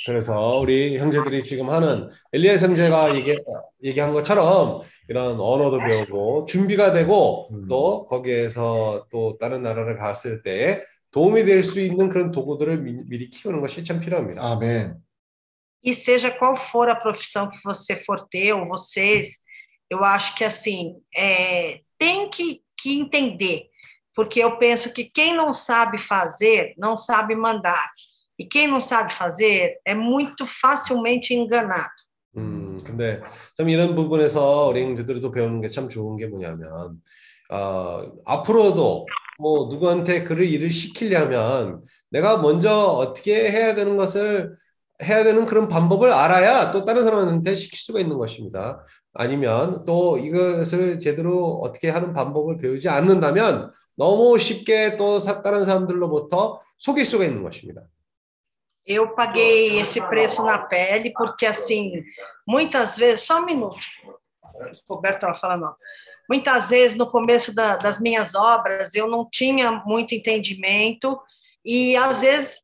그래서 우리 형제들이 지금 하는 엘리야스 형제가 얘기, 얘기한 것처럼 이런 언어도 배우고 준비가 되고 음. 또 거기에서 또 다른 나라를 갔을 때 도움이 될 수 있는 그런 도구들을 미, 미리 키우는 것이 참 필요합니다. 아멘. E seja qual for a profissão que você for ter, ou vocês, eu acho que assim, é, tem que, que entender, porque eu penso que quem não sabe fazer, não sabe mandar. E quem não sabe fazer é muito facilmente enganado. 음, 근데 좀 이런 부분에서 우리 형제들도 배우는 게 참 좋은 게 뭐냐면, 어, 앞으로도 뭐 누구한테 그를 일을 시키려면 내가 먼저 어떻게 해야 되는 것을 해야 되는 그런 방법을 알아야 또 다른 사람한테 시킬 수가 있는 것입니다. 아니면 또 이것을 제대로 어떻게 하는 방법을 배우지 않는다면 너무 쉽게 또 다른 사람들로부터 속일 수가 있는 것입니다. Eu paguei esse preço na pele porque assim, muitas vezes, só um minuto. Roberto estava falando. Muitas vezes no começo da, das minhas obras eu não tinha muito entendimento e às vezes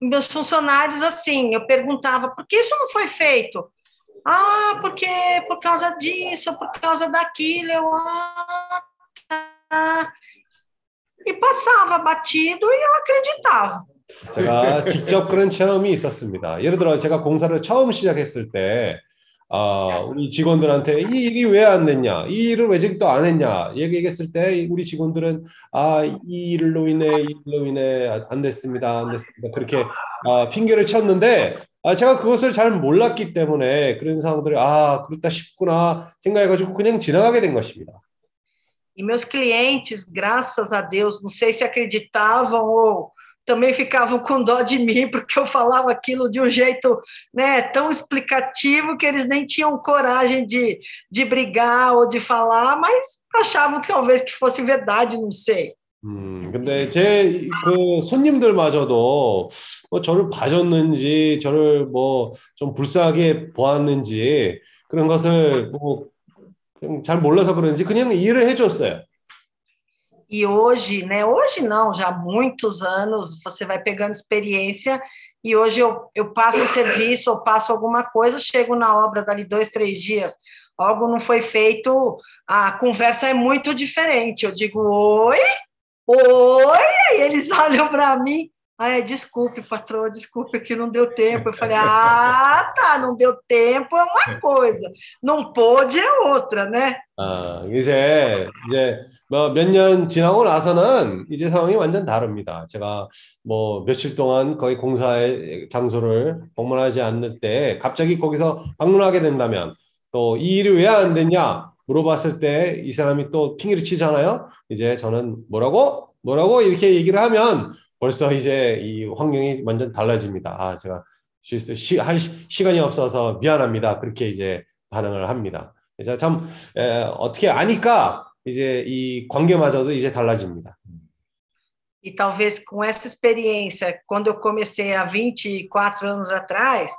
meus funcionários assim, eu perguntava por que isso não foi feito? Ah, porque por causa disso, por causa daquilo, eu ah, tá. e passava batido e eu acreditava. 제가 직접 그런 체험이 있었습니다. 예를 들어 제가 공사를 처음 시작했을 때 아, 우리 직원들한테 이 일이 왜 안 됐냐, 이 일을 왜 지금 또안 했냐? 얘기했을 때 우리 직원들은 아, 이 일로 인해 이 일로 인해 안 됐습니다, 안 됐습니다. 그렇게 아, 핑계를 쳤는데 아, 제가 그것을 잘 몰랐기 때문에 그런 상황들이 아 그렇다 싶구나 생각해가지고 그냥 지나가게 된 것입니다. E meus clientes, graças a Deus, não sei se acreditavam ou também ficavam com dó de mim, porque eu falava aquilo de um jeito né, tão explicativo que eles nem tinham coragem de, de brigar ou de falar, mas achavam que talvez que fosse verdade, não sei. 음, 근데 제 그 손님들마저도 뭐 저를 봐줬는지 저를 뭐 좀 불쌍하게 보았는지 그런 것을 뭐잘 몰라서 그런지 그냥 이해를 해줬어요. E hoje, né? Hoje não, já há muitos anos você vai pegando experiência e hoje eu, eu passo o serviço ou passo alguma coisa, chego na obra dali dois, três dias, algo não foi feito, a conversa é muito diferente. Eu digo, oi, oi, aí eles olham para mim, ah, desculpe, patroa, desculpe que não deu tempo. Eu falei, ah, tá, não deu tempo é uma coisa, não pôde é outra, né? 아, 이제 이제 뭐 몇 년 지나고 나서는 이제 상황이 완전 다릅니다. 제가 뭐 며칠 동안 거의 공사의 장소를 방문하지 않을 때 갑자기 거기서 방문하게 된다면 또 이 일이 왜 안 됐냐 물어봤을 때 이 사람이 또 핑계를 치잖아요. 이제 저는 뭐라고 뭐라고 이렇게 얘기를 하면 벌써 이제 이 환경이 완전 달라집니다. 아, 제가 실수 시, 할 시 간이 없어서 mi안합니다. 그렇게 이제 반응을 합니다. 이제 참 에, 어떻게 아니까 이제 이 관계마저도 이제 달라집니다. E talvez com essa experiência, quando eu comecei há 24 anos atrás,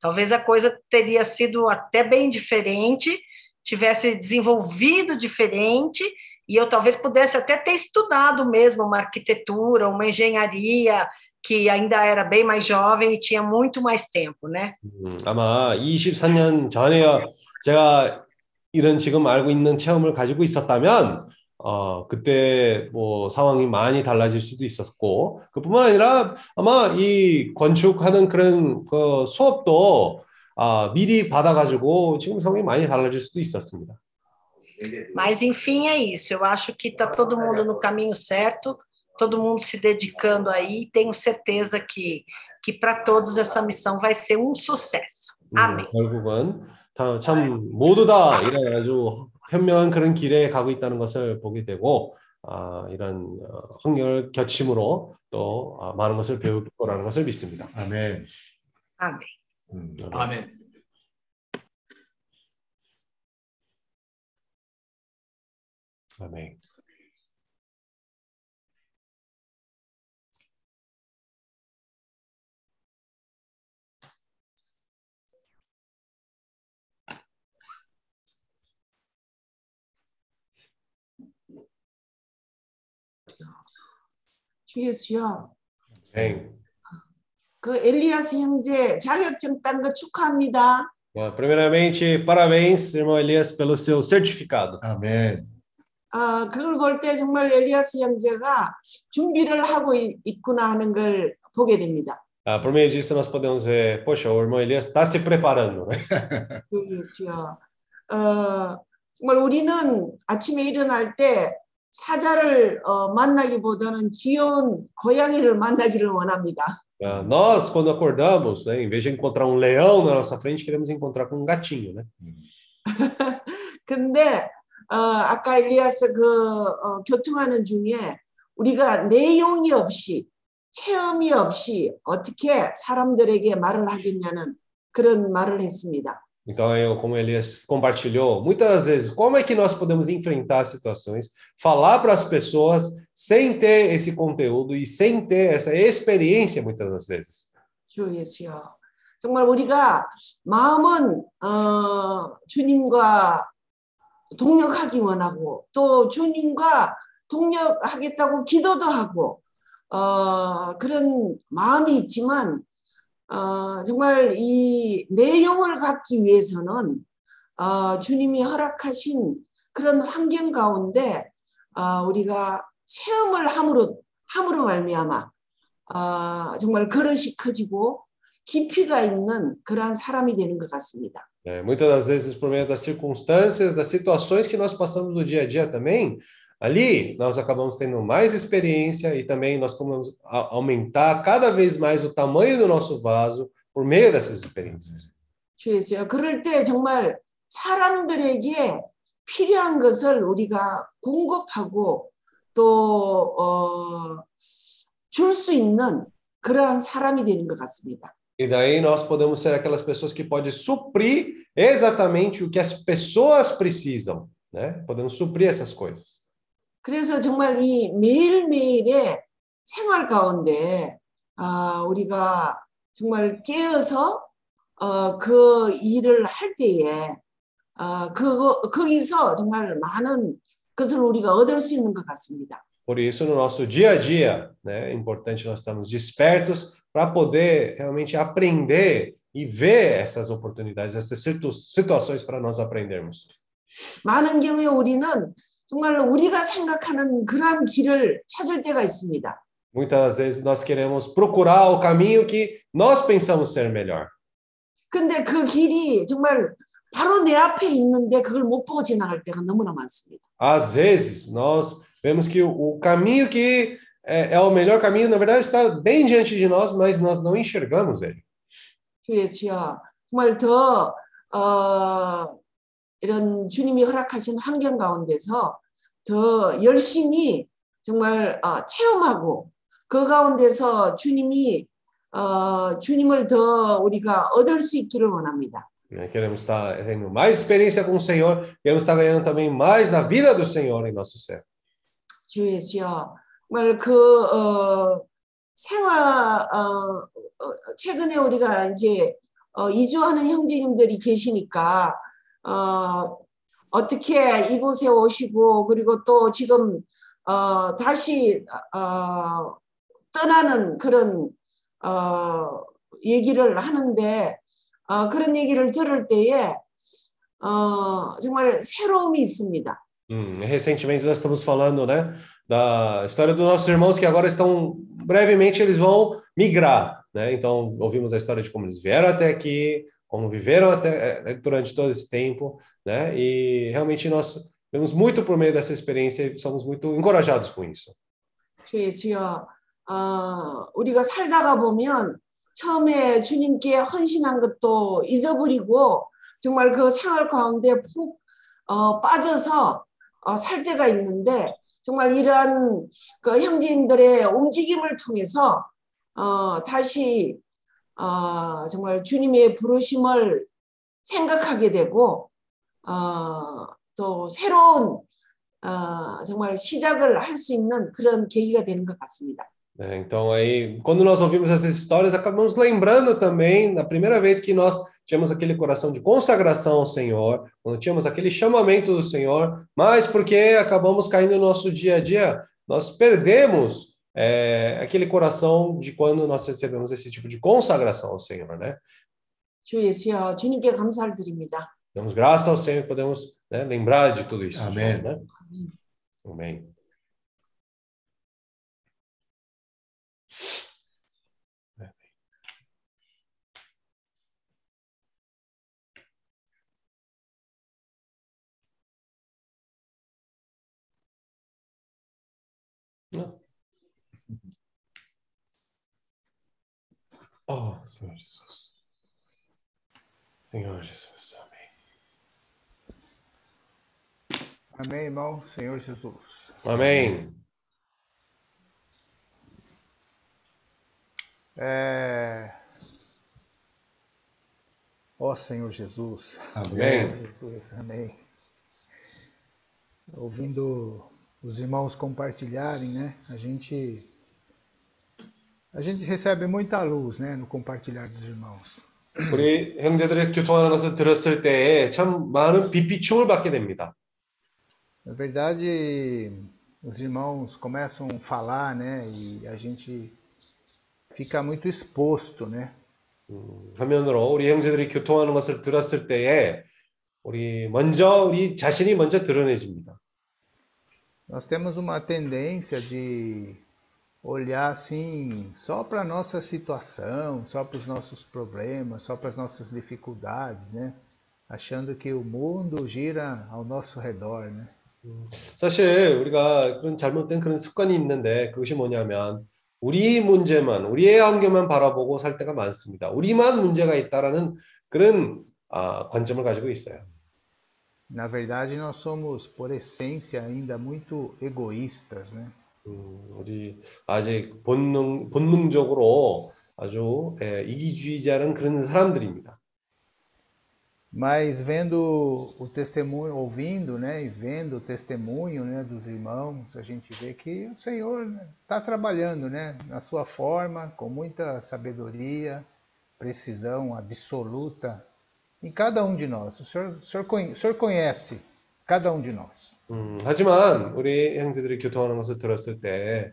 talvez a coisa teria sido até bem diferente, tivesse desenvolvido diferente e eu talvez pudesse até ter estudado mesmo uma arquitetura, uma engenharia, que ainda era bem mais jovem e tinha muito mais tempo, né? 음, 아마 24년 전에요. 제가 이런 지금 알고 있는 체험을 가지고 있었다면 어, 그때 뭐 상황이 많이 달라질 수도 있었고 그뿐만 아니라 아마 이 건축하는 그런 그 수업도 아, 미리 받아가지고 지금 상황이 많이 달라질 수도 있었습니다. Mas, enfim, é isso. Eu acho que está todo mundo no caminho certo, todo mundo se dedicando aí. Tenho certeza que, que para todos essa missão vai ser um sucesso. Amém. 결국은 참 모두 다 이런 아주 현명한 그런 길에 가고 있다는 것을 보게 되고 아, 이런 환경을 겨침으로 또 아, 많은 것을 배울 거라는 것을 믿습니다. 아멘. 아멘. 음, 아멘. 아멘. 주 예수요. 네. 그 엘리야스 형제 자격증 딴 거 축하합니다. Bom, primeiramente, parabéns, irmão Elias, pelo seu certificado. 아멘. 아, 그걸 볼 때 정말 엘리야스 형제가 준비를 하고 있구나 하는 걸 보게 됩니다. Ah, por meio disso, nós podemos ver, poxa, o irmão Elias está se preparando, 예수여. 어, 정말 우리는 아침에 일어날 때 사자를 어, 만나기보다는 귀여운 고양이를 만나기를 원합니다. Ah, nós, quando acordamos, né, em vez de encontrar um leão na nossa frente, queremos encontrar com um gatinho, né? 근데 어, 아까 엘리아스 그 어, 교통하는 중에 우리가 내용이 없이 체험이 없이 어떻게 사람들에게 말을 하겠냐는 그런 말을 했습니다. Então, eu, como Elias compartilhou, muitas vezes, como é que nós podemos enfrentar situações, falar para as pessoas sem ter esse conteúdo e sem ter essa experiência, muitas das vezes. 주 예수여. 정말 우리가 마음은 어, 주님과 동력하기 원하고 또 주님과 동력하겠다고 기도도 하고 어, 그런 마음이 있지만 어, 정말 이 내용을 갖기 위해서는 어, 주님이 허락하신 그런 환경 가운데 어, 우리가 체험을 함으로 함으로 말미암아 어, 정말 그릇이 커지고 깊이가 있는 그러한 사람이 되는 것 같습니다. É, muitas das vezes, por meio das circunstâncias, das situações que nós passamos no dia a dia também, ali nós acabamos tendo mais experiência e também nós podemos a- aumentar cada vez mais o tamanho do nosso vaso por meio dessas experiências. 주 예수여. 그럴 때 정말 사람들에게 필요한 것을 우리가 공급하고 또 어, 줄 수 있는 그러한 사람이 되는 것 같습니다. E daí nós podemos ser aquelas pessoas que podem suprir exatamente o que as pessoas precisam, né? Podemos suprir essas coisas. 그래서 정말 이 매일매일의 생활 가운데 아, 우리가 정말 깨어서 어, 그 일을 할 때에 어, 그거, 거기서 정말 많은 것을 우리가 얻을 수 있는 것 같습니다. Por isso, no nosso dia a dia, né, é importante nós estarmos despertos para poder realmente aprender e ver essas oportunidades, essas situ situações para nós aprendermos. 많은 경우에 우리는 정말 우리가 생각하는 그러한 길을 찾을 때가 있습니다. Muitas vezes nós queremos procurar o caminho que nós pensamos ser melhor. 근데 그 길이 정말 바로 내 앞에 있는데 그걸 못 보고 지나갈 때가 너무나 많습니다. Às vezes, nós vemos que o, o caminho que é, é o melhor caminho, na verdade, está bem diante de nós, mas nós não enxergamos ele. 주 예수여, 정말 더 어, 이런 주님이 허락하신 환경 가운데서 더 열심히 정말 어, 체험하고 그 가운데서 주님이 어, 주님을 더 우리가 얻을 수 있기를 원합니다. Queremos estar tendo mais experiência com o Senhor, queremos estar ganhando também mais na vida do Senhor em nosso céu. 주 예수여, 그 어, 생활 어, 어, 최근에 우리가 이제 어, 이주하는 형제님들이 계시니까 어, 어떻게 이곳에 오시고 그리고 또 지금 어, 다시 어, 떠나는 그런 어, 얘기를 하는데 어, 그런 얘기를 들을 때에 어, 정말 새로움이 있습니다. Hum, recentemente nós estamos falando, né, da história dos nossos irmãos que agora estão brevemente eles vão migrar, né? Então ouvimos a história de como eles vieram até aqui, como viveram até eh, durante todo esse tempo, né? E realmente nós vemos muito por meio dessa experiência e somos muito encorajados com isso. 주 예수여, 어, 우리가 살다가 보면 처음에 주님께 헌신한 것도 잊어버리고 정말 그 생활 가운데 푹 어, 빠져서 어, 살 때가 있는데 정말 이러한 그 형제님들의 움직임을 통해서 어, 다시 어, 정말 주님의 부르심을 생각하게 되고 어, 또 새로운 어, 정말 시작을 할 수 있는 그런 계기가 되는 것 같습니다. né? Então aí, quando nós ouvimos essas histórias, acabamos lembrando também da primeira vez que nós tínhamos aquele coração de consagração ao Senhor, quando tínhamos aquele chamamento do Senhor, mas porque acabamos caindo no nosso dia a dia, nós perdemos é, aquele coração de quando nós recebemos esse tipo de consagração ao Senhor, né? 주 예수여, 주님께 감사를 드립니다. Damos graças ao Senhor e podemos né, lembrar de tudo isso. Amém. Né? Amém. Oh, Senhor Jesus. Senhor Jesus, amém. Amém, irmão. Senhor Jesus. Amém. É... Ó Senhor Jesus. Amém. Jesus, amém. Ouvindo os irmãos compartilharem, né? A gente a gente recebe muita luz, né, no compartilhar dos irmãos. 우리 형제들의 교통하는 것을 들었을 때 참 많은 빛비춤을 받게 됩니다. Na verdade, os irmãos começam a falar, né, e a gente fica muito exposto, né? 음, 화면으로 우리 형제들이 교통하는 것을 들었을 때에 우리 먼저 우리 자신이 먼저 드러내집니다. Nós temos uma tendência de olhar assim só para a nossa situação, só para os nossos problemas, só para as nossas dificuldades, né? Achando que o mundo gira ao nosso redor, né? 사실 우리가 그런 잘못된 그런 습관이 있는데 그것이 뭐냐면 우리 문제만 우리의 한계만 바라보고 살 때가 많습니다. 우리만 문제가 있다라는 그런 아, 관점을 가지고 있어요. Na verdade, nós somos por essência ainda muito egoístas, né? 음, 우리 아직 본능 본능적으로 아주 예, 이기주의자는 그런 사람들입니다. Mas vendo o testemunho, ouvindo, né, e vendo o testemunho, né, dos irmãos, a gente vê que o Senhor está trabalhando, né, na sua forma, com muita sabedoria, precisão absoluta em cada um de nós. O Senhor, o Senhor, conhe- o Senhor conhece cada um de nós. 음, 하지만 우리 형제들이 교통하는 것을 들었을 때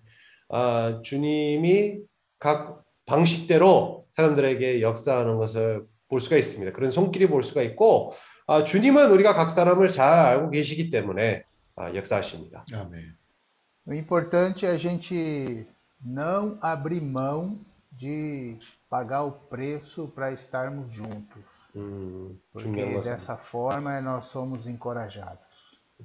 아, 주님이 각 방식대로 사람들에게 역사하는 것을 볼 수가 있습니다. 그런 손길이 볼 수가 있고 아, 주님은 우리가 각 사람을 잘 알고 계시기 때문에 아, 역사하십니다. 아멘. O importante é a gente não abrir mão de pagar o preço para estarmos juntos, 음, 중요한 것은 dessa forma nós somos encorajados.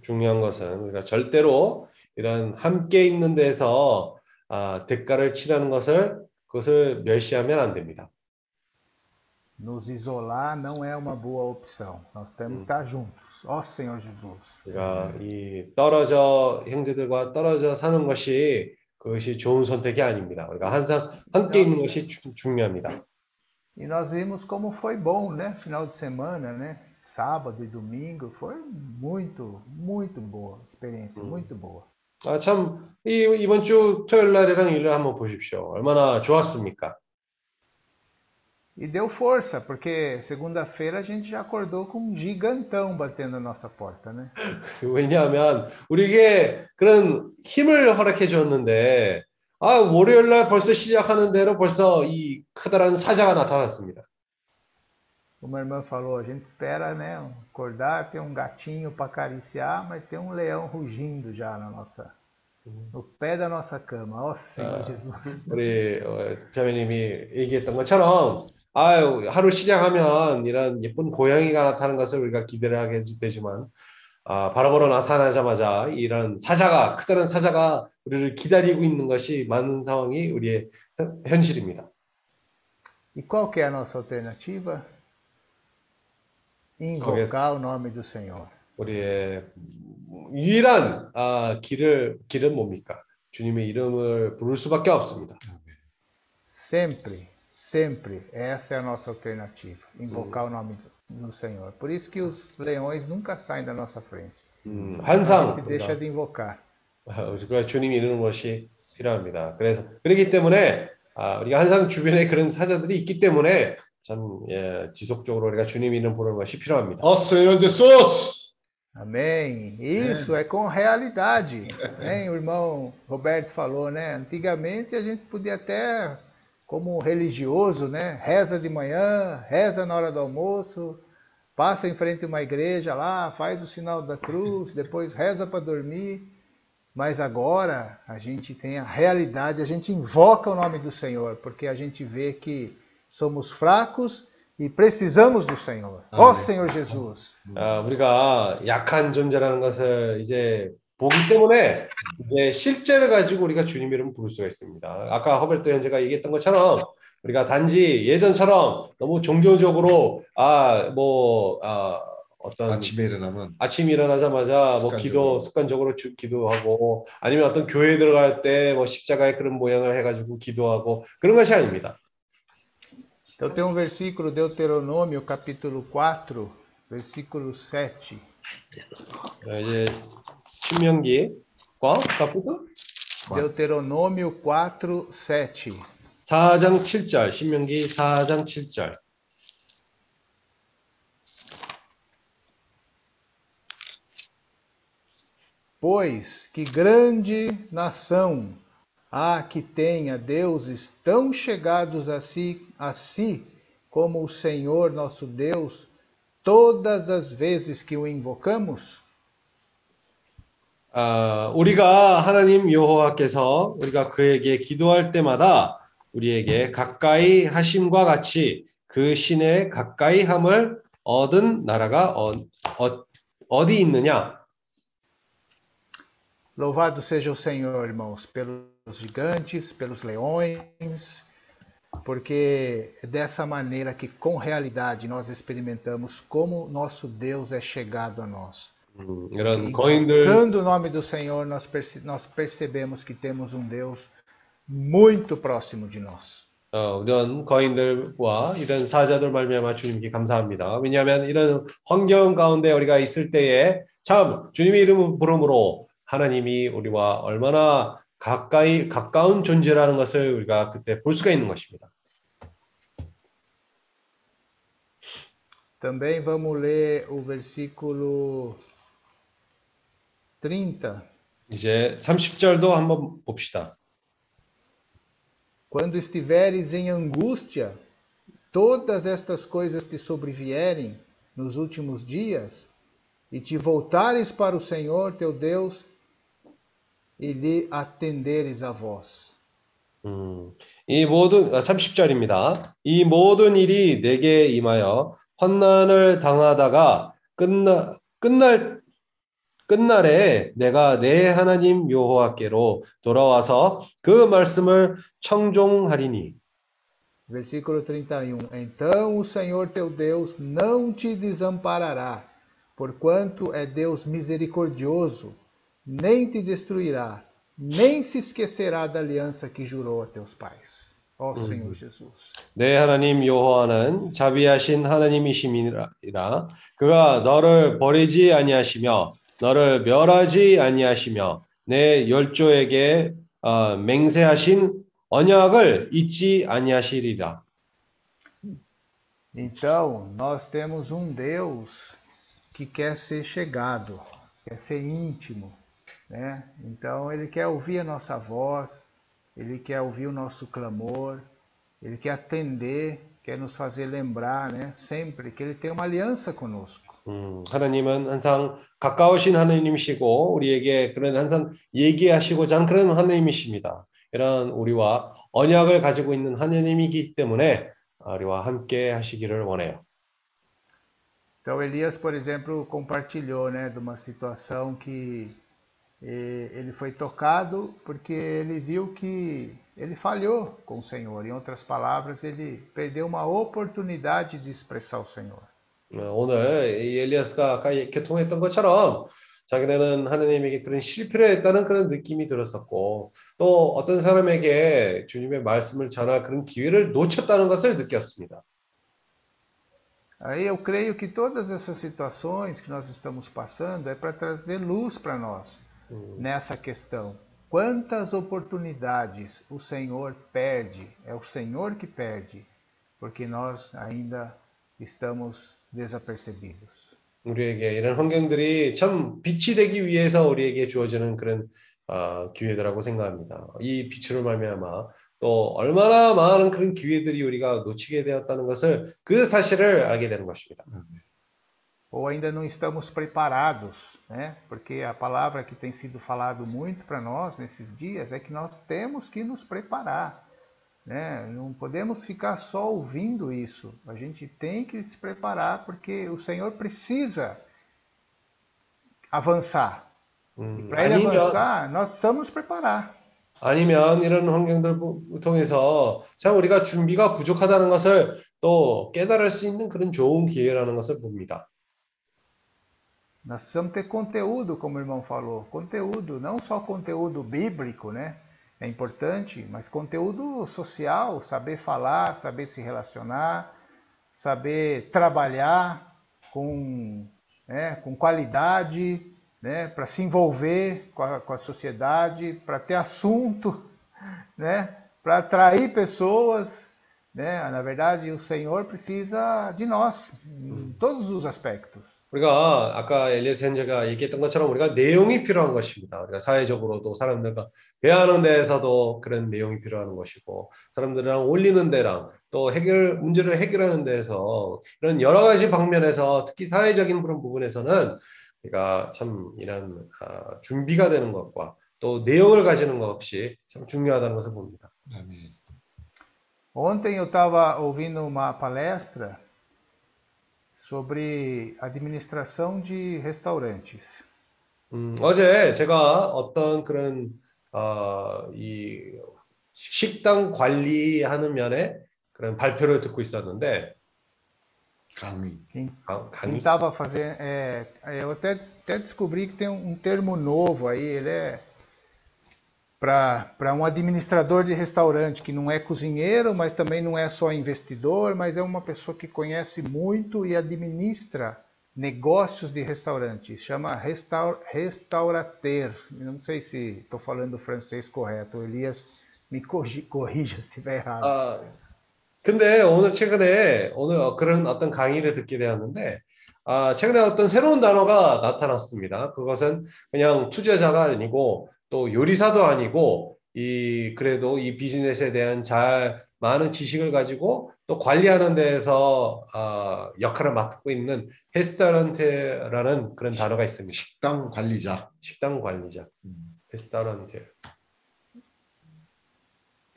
중요한 것은 우리가 절대로 이런 함께 있는 데서 아, 대가를 치라는 것을 그것을 멸시하면 안 됩니다. Nos isolar não é uma boa opção. Nós temos que estar juntos. Ó Senhor Jesus. 우리가 이 떨어져 형제들과 떨어져 사는 것이 그것이 좋은 선택이 아닙니다. 우리가 항상 함께 있는 것이 주- 중요합니다. E nós vimos como foi bom, né? Final de semana, né? Sábado e domingo foi muito, muito boa experiência, Hum. muito boa. 아, 참 이, 이번 주 토요일 날이랑 일요일 한번 보십시오. 얼마나 좋았습니까? E deu força, porque segunda-feira a gente já acordou com um gigantão batendo na nossa porta, né? 왜냐하면 우리에게 그런 힘을 허락해 줬는데 아, 월요일 날 벌써 시작하는 대로 벌써 이 커다란 사자가 나타났습니다. Como a irmã falou, a gente espera, né? Acordar, ter um gatinho para acariciar, mas tem um leão rugindo já na nossa, no pé da nossa cama. Ó Senhor Ah. Jesus. 우리 어, 자매님이 얘기했던 것처럼 아유 하루 시작하면 이런 예쁜 고양이가 나타나는 것을 우리가 기대를 하게 되지만 아, 바로바로 나타나자마자 이런 사자가 크다란 사자가 우리를 기다리고 있는 것이 많은 상황이 우리의 현- 현실입니다. E qual que é a nossa alternativa? Invocar o nome do Senhor. 우리의 유일한 아, 길을 길은 뭡니까? 주님의 이름을 부를 수밖에 없습니다. Sempre, sempre, essa é a nossa alternativa. Invocar o nome do Senhor. Por isso que os leões nunca saem da nossa frente. 음, A 항상 gente deixa 우리가 de invocar. 아, 우리가 주님이 이루는 것이 필요합니다. 그래서 그렇기 때문에 아, 우리가 항상 주변에 그런 사자들이 있기 때문에 참 예, 지속적으로 우리가 주님 이름 부르는 것이 필요합니다. Ó Senhor Jesus! Amém. Isso é com realidade. Né? O irmão Roberto falou, né? Antigamente a gente podia até, como religioso, né? Reza de manhã, reza na hora do almoço, passa em frente a uma igreja lá, faz o sinal da cruz, depois reza para dormir. Mas agora a gente tem a realidade, a gente invoca o nome do Senhor, porque a gente vê que somos fracos e precisamos do Senhor. Ó Amém. Senhor Jesus. 아, 우리가 약한 존재라는 것을 이제 보기 때문에 이제 실제를 가지고 우리가 주님 이름 부를 수가 있습니다. 아까 허벨트 현재가 얘기했던 것처럼 우리가 단지 예전처럼 너무 종교적으로 아뭐 아, 어떤 아침에 일어나면 아침 일어나자마자 뭐 기도 습관적으로 주, 기도하고 아니면 어떤 교회 들어갈 때 뭐 십자가의 그런 모양을 해가지고 기도하고 그런 것이 아닙니다. Então tem um versículo Deuteronômio capítulo 4, versículo 7. 이제 신명기과 capítulo Deuteronômio 4, 7. 4장 7절 신명기 4장 7절 Pois que grande nação há que tenha deuses tão chegados a si, a si como o Senhor nosso Deus, todas as vezes que o invocamos? 아, 우리가 하나님 여호와께서 우리가 그에게 기도할 때마다 우리에게 가까이 하심과 같이 그 신의 가까이 함을 얻은 나라가 어, 어, 어디 있느냐? Louvado seja o Senhor, irmãos, pelos gigantes, pelos leões, porque é dessa maneira que com realidade nós experimentamos como nosso Deus é chegado a nós. 음, 이런 거인들 Dando o nome do Senhor, nós, perce nós percebemos que temos um Deus muito próximo de nós. 어, 이런 거인들과 이런 사자들 말미암아 주님께 감사합니다. 왜냐하면 이런 환경 가운데 우리가 있을 때에 참 주님의 이름을 부름으로 하나님이 우리와 얼마나 가까이 가까운 존재라는 것을 우리가 그때 볼 수가 있는 것입니다. Também vamos ler o versículo 30. 이제 30절도 한번 봅시다. Quando estiveres em angústia, todas estas coisas te sobrevierem nos últimos dias, e te voltares para o Senhor teu Deus, e lhe atenderes a voz. 음, 이 모든 아, 30절입니다. 이 모든 일이 내게 임하여 환난을 당하다가 끝나 끝날 끝날에 내가 내 하나님 여호와께로 돌아와서 그 말씀을 청종하리니. Versículo 31. Então o Senhor teu Deus não te desamparará, porquanto é Deus misericordioso, nem te destruirá, nem se esquecerá da aliança que jurou a teus pais. Ó Senhor Jesus. 내 하나님 여호와는 자비하신 하나님이심이라 그가 너를 버리지 아니하시며 너를 멸하지 아니하시며 내 열조에게 어, 맹세하신 언약을 잊지 아니하시리라. Então, nós temos um Deus que quer ser chegado, quer ser íntimo, né? Então, ele quer ouvir a nossa voz, ele quer ouvir o nosso clamor, ele quer atender, quer nos fazer lembrar, né? Sempre que ele tem uma aliança conosco. 음, 하나님은 항상 가까우신 하나님이시고 우리에게 그런 항상 얘기하시고자 그런 하나님이십니다. 이런 우리와 언약을 가지고 있는 하나님이기 때문에 우리와 함께 하시기를 원해요. Então Elias, por exemplo, compartilhou, né, de uma situação que eh, ele foi tocado porque ele viu que ele falhou com o Senhor. Em outras palavras, ele perdeu uma oportunidade de expressar o Senhor. 오늘 이 엘리아스가 아까 교통했던 것처럼 자기네는 하나님에게 그런 실패를 했다는 그런 느낌이 들었었고 또 어떤 사람에게 주님의 말씀을 전할 그런 기회를 놓쳤다는 것을 느꼈습니다. Aí eu creio que todas essas situações que nós estamos passando é para trazer luz para nós hum. nessa questão. Quantas oportunidades o Senhor perde? É o Senhor que perde, porque nós ainda estamos desapercebidos. 우리에게 이런 환경들이 참 빛이 되기 위해서 우리에게 주어지는 그런 어, 기회들라고 생각합니다. 이 빛으로 말미암아 또 얼마나 많은 그런 기회들이 우리가 놓치게 되었다는 것을 그 사실을 알게 되는 것입니다. Ou ainda não estamos preparados, né? Porque a palavra que tem sido falado muito para nós nesses dias é que nós temos que nos preparar. Né? Não podemos ficar só ouvindo isso. A gente tem que se preparar porque o Senhor precisa avançar. Hum, Para ele avançar, nós precisamos nos preparar. 아니면 이런 환경들 통해서 참 우리가 준비가 부족하다는 것을 또 깨달을 수 있는 그런 좋은 기회라는 것을 봅니다. Nós precisamos ter conteúdo, como o irmão falou, conteúdo, não só conteúdo bíblico, né? É importante, mas conteúdo social, saber falar, saber se relacionar, saber trabalhar com, né, com qualidade, né, para se envolver com a, com a sociedade, para ter assunto, né, para atrair pessoas. Né? Na verdade, o Senhor precisa de nós, em todos os aspectos. 우리가 아까 엘리에스 현재가 얘기했던 것처럼 우리가 내용이 필요한 것입니다. 우리가 사회적으로도 사람들과 대하는 데에서도 그런 내용이 필요한 것이고 사람들이랑 어울리는 데랑 또 해결 문제를 해결하는 데에서 이런 여러 가지 방면에서 특히 사회적인 그런 부분에서는 우리가 참 이런 아, 준비가 되는 것과 또 내용을 가지는 것 없이 참 중요하다는 것을 봅니다. Ontem eu estava ouvindo uma palestra sobre administração de restaurantes. 음, 어제 제가 어떤 그런 어, 이 식당 관리하는 면에 그런 발표를 듣고 있었는데 강의. Quem estava fazendo, é, eu até, até descobri que tem um, um termo novo aí, ele é para um administrador de restaurante que não é cozinheiro, mas também não é só investidor, mas é uma pessoa que conhece muito e administra negócios de restaurante. Chama restaur, restaurateur. não sei se estou falando o francês correto. Elias me corrija se estiver errado. 아, 근데 오늘 최근에 오늘 그런 어떤 강의를 듣게 되었는데 아, 최근에 어떤 새로운 단어가 나타났습니다. 그것은 그냥 투자자가 아니고 또 요리사도 아니고 이 그래도 이 비즈니스에 대한 잘 많은 지식을 가지고 또 관리하는 데에서 어, 역할을 맡고 있는 헤스타런테라는 그런 단어가 있습니다. 식당 관리자. 식당 관리자. 헤스타런테.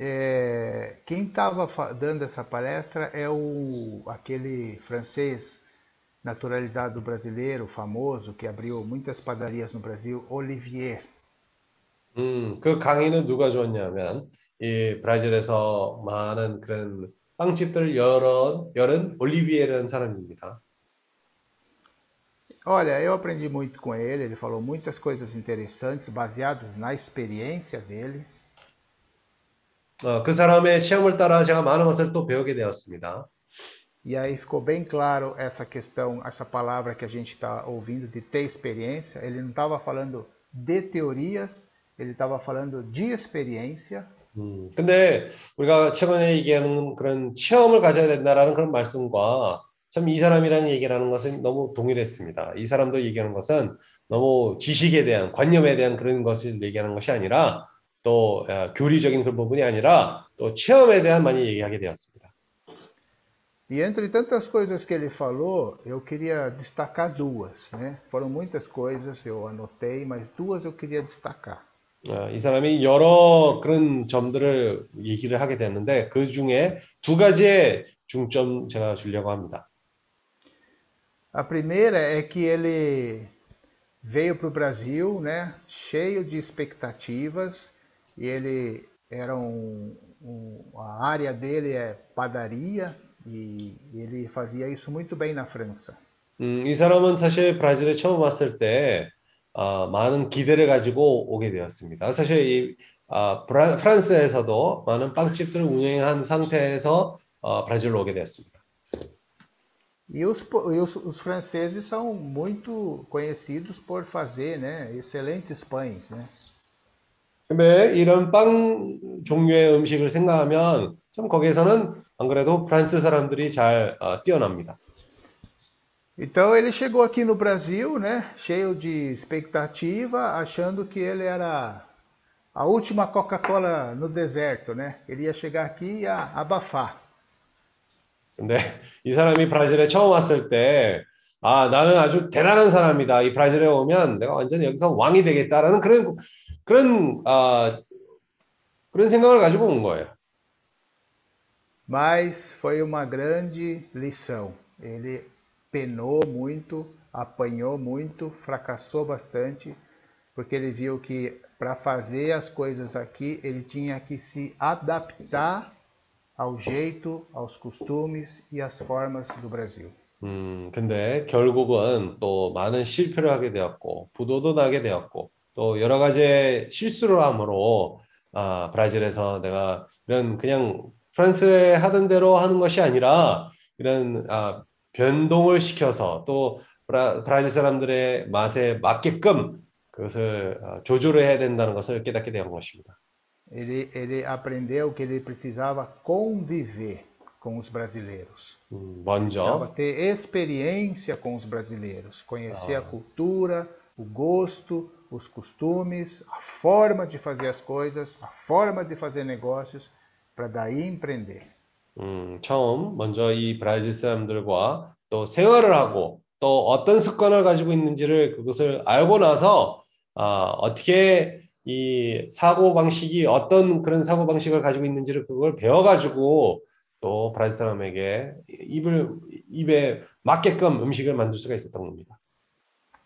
É, quem estava dando essa palestra é o aquele francês naturalizado brasileiro famoso que abriu muitas padarias no Brasil, Olivier. 음, 그 강의는 누가 줬냐면 이 브라질에서 많은 그런 빵집들을 열은 열은 올리비에라는 사람입니다. Olha, eu aprendi muito com ele, ele falou muitas coisas interessantes baseadas na experiência dele. 어, 그 사람의 체험을 따라 제가 많은 것을 또 배우게 되었습니다. E aí ficou bem claro essa questão, essa palavra que a gente está ouvindo de ter experiência. Ele não estava falando de teorias, ele estava falando de experiência. 음, 근데 우리가 최근에 얘기하는 그런 체험을 가져야 된다라는 그런 말씀과 참 이 사람이라는 얘기라는 것은 너무 동일했습니다. 이 사람도 얘기하는 것은 너무 지식에 대한 관념에 대한 그런 것을 얘기하는 것이 아니라 또 교리적인 그런 부분이 아니라 또 체험에 대한 많이 얘기하게 되었습니다. E entre tantas coisas que ele falou, eu queria destacar duas, né? Foram muitas coisas, eu anotei, mas duas eu queria destacar. 이 사람이 여러 그런 점들을 얘기를 하게 됐는데 그 중에 두 가지의 중점 제가 주려고 합니다. A primeira é que ele veio para o Brasil, né, cheio de expectativas. E ele era um, um, a área dele é padaria e ele fazia isso muito bem na França. 음, 이 사람은 사실 브라질에 처음 왔을 때 어, 많은 기대를 가지고 오게 되었습니다. 사실 이 어, 브라, 프랑스에서도 많은 빵집들을 운영한 상태에서 어, 브라질로 오게 되었습니다. E os, os, os, franceses são muito conhecidos por fazer né, excelentes pães. Né? 근데 이런 빵 종류의 음식을 생각하면 좀 거기에서는 안 그래도 프랑스 사람들이 잘 어, 뛰어납니다. Então ele chegou aqui no Brasil, né, cheio de expectativa, achando que ele era a última Coca-Cola no deserto, né? Ele ia chegar aqui e ia abafar. 근데 이 사람이 브라질에 처음 왔을 때, 아, 나는 아주 대단한 사람이다. 이 브라질에 오면 내가 완전히 여기서 왕이 되겠다라는 그런, 그런, 아, 그런 생각을 가지고 온 거예요. Mas foi uma grande lição. Ele penou muito, apanhou muito, fracassou bastante, porque ele viu que para fazer as coisas aqui, ele tinha que se adaptar ao jeito, aos costumes e às formas do Brasil. 음, 근데 결국은 또 많은 실패를 하게 되었고, 부도도 나게 되었고, 또 여러 가지 실수를 함으로, 아, 브라질에서 내가 이런 그냥 프랑스에 하던 대로 하는 것이 아니라 이런 아, 변동을 시켜서 또 브라, 브라질 사람들의 맛에 맞게끔 그것을 조절을 해야 된다는 것을 깨닫게 된 것입니다. Ele, ele aprendeu que ele precisava conviver com os brasileiros. 음, 먼저 ter experiência com os brasileiros, conhecer Ah. a cultura, o gosto, os costumes, a forma de fazer as coisas, a forma de fazer negócios, para daí empreender. 음, 처음 먼저 이 브라질 사람들과 또 생활을 하고 또 어떤 습관을 가지고 있는지를 그것을 알고 나서 아, 어떻게 이 사고 방식이 어떤 그런 사고 방식을 가지고 있는지를 그걸 배워가지고 또 브라질 사람에게 입을 입에 맞게끔 음식을 만들 수가 있었던 겁니다.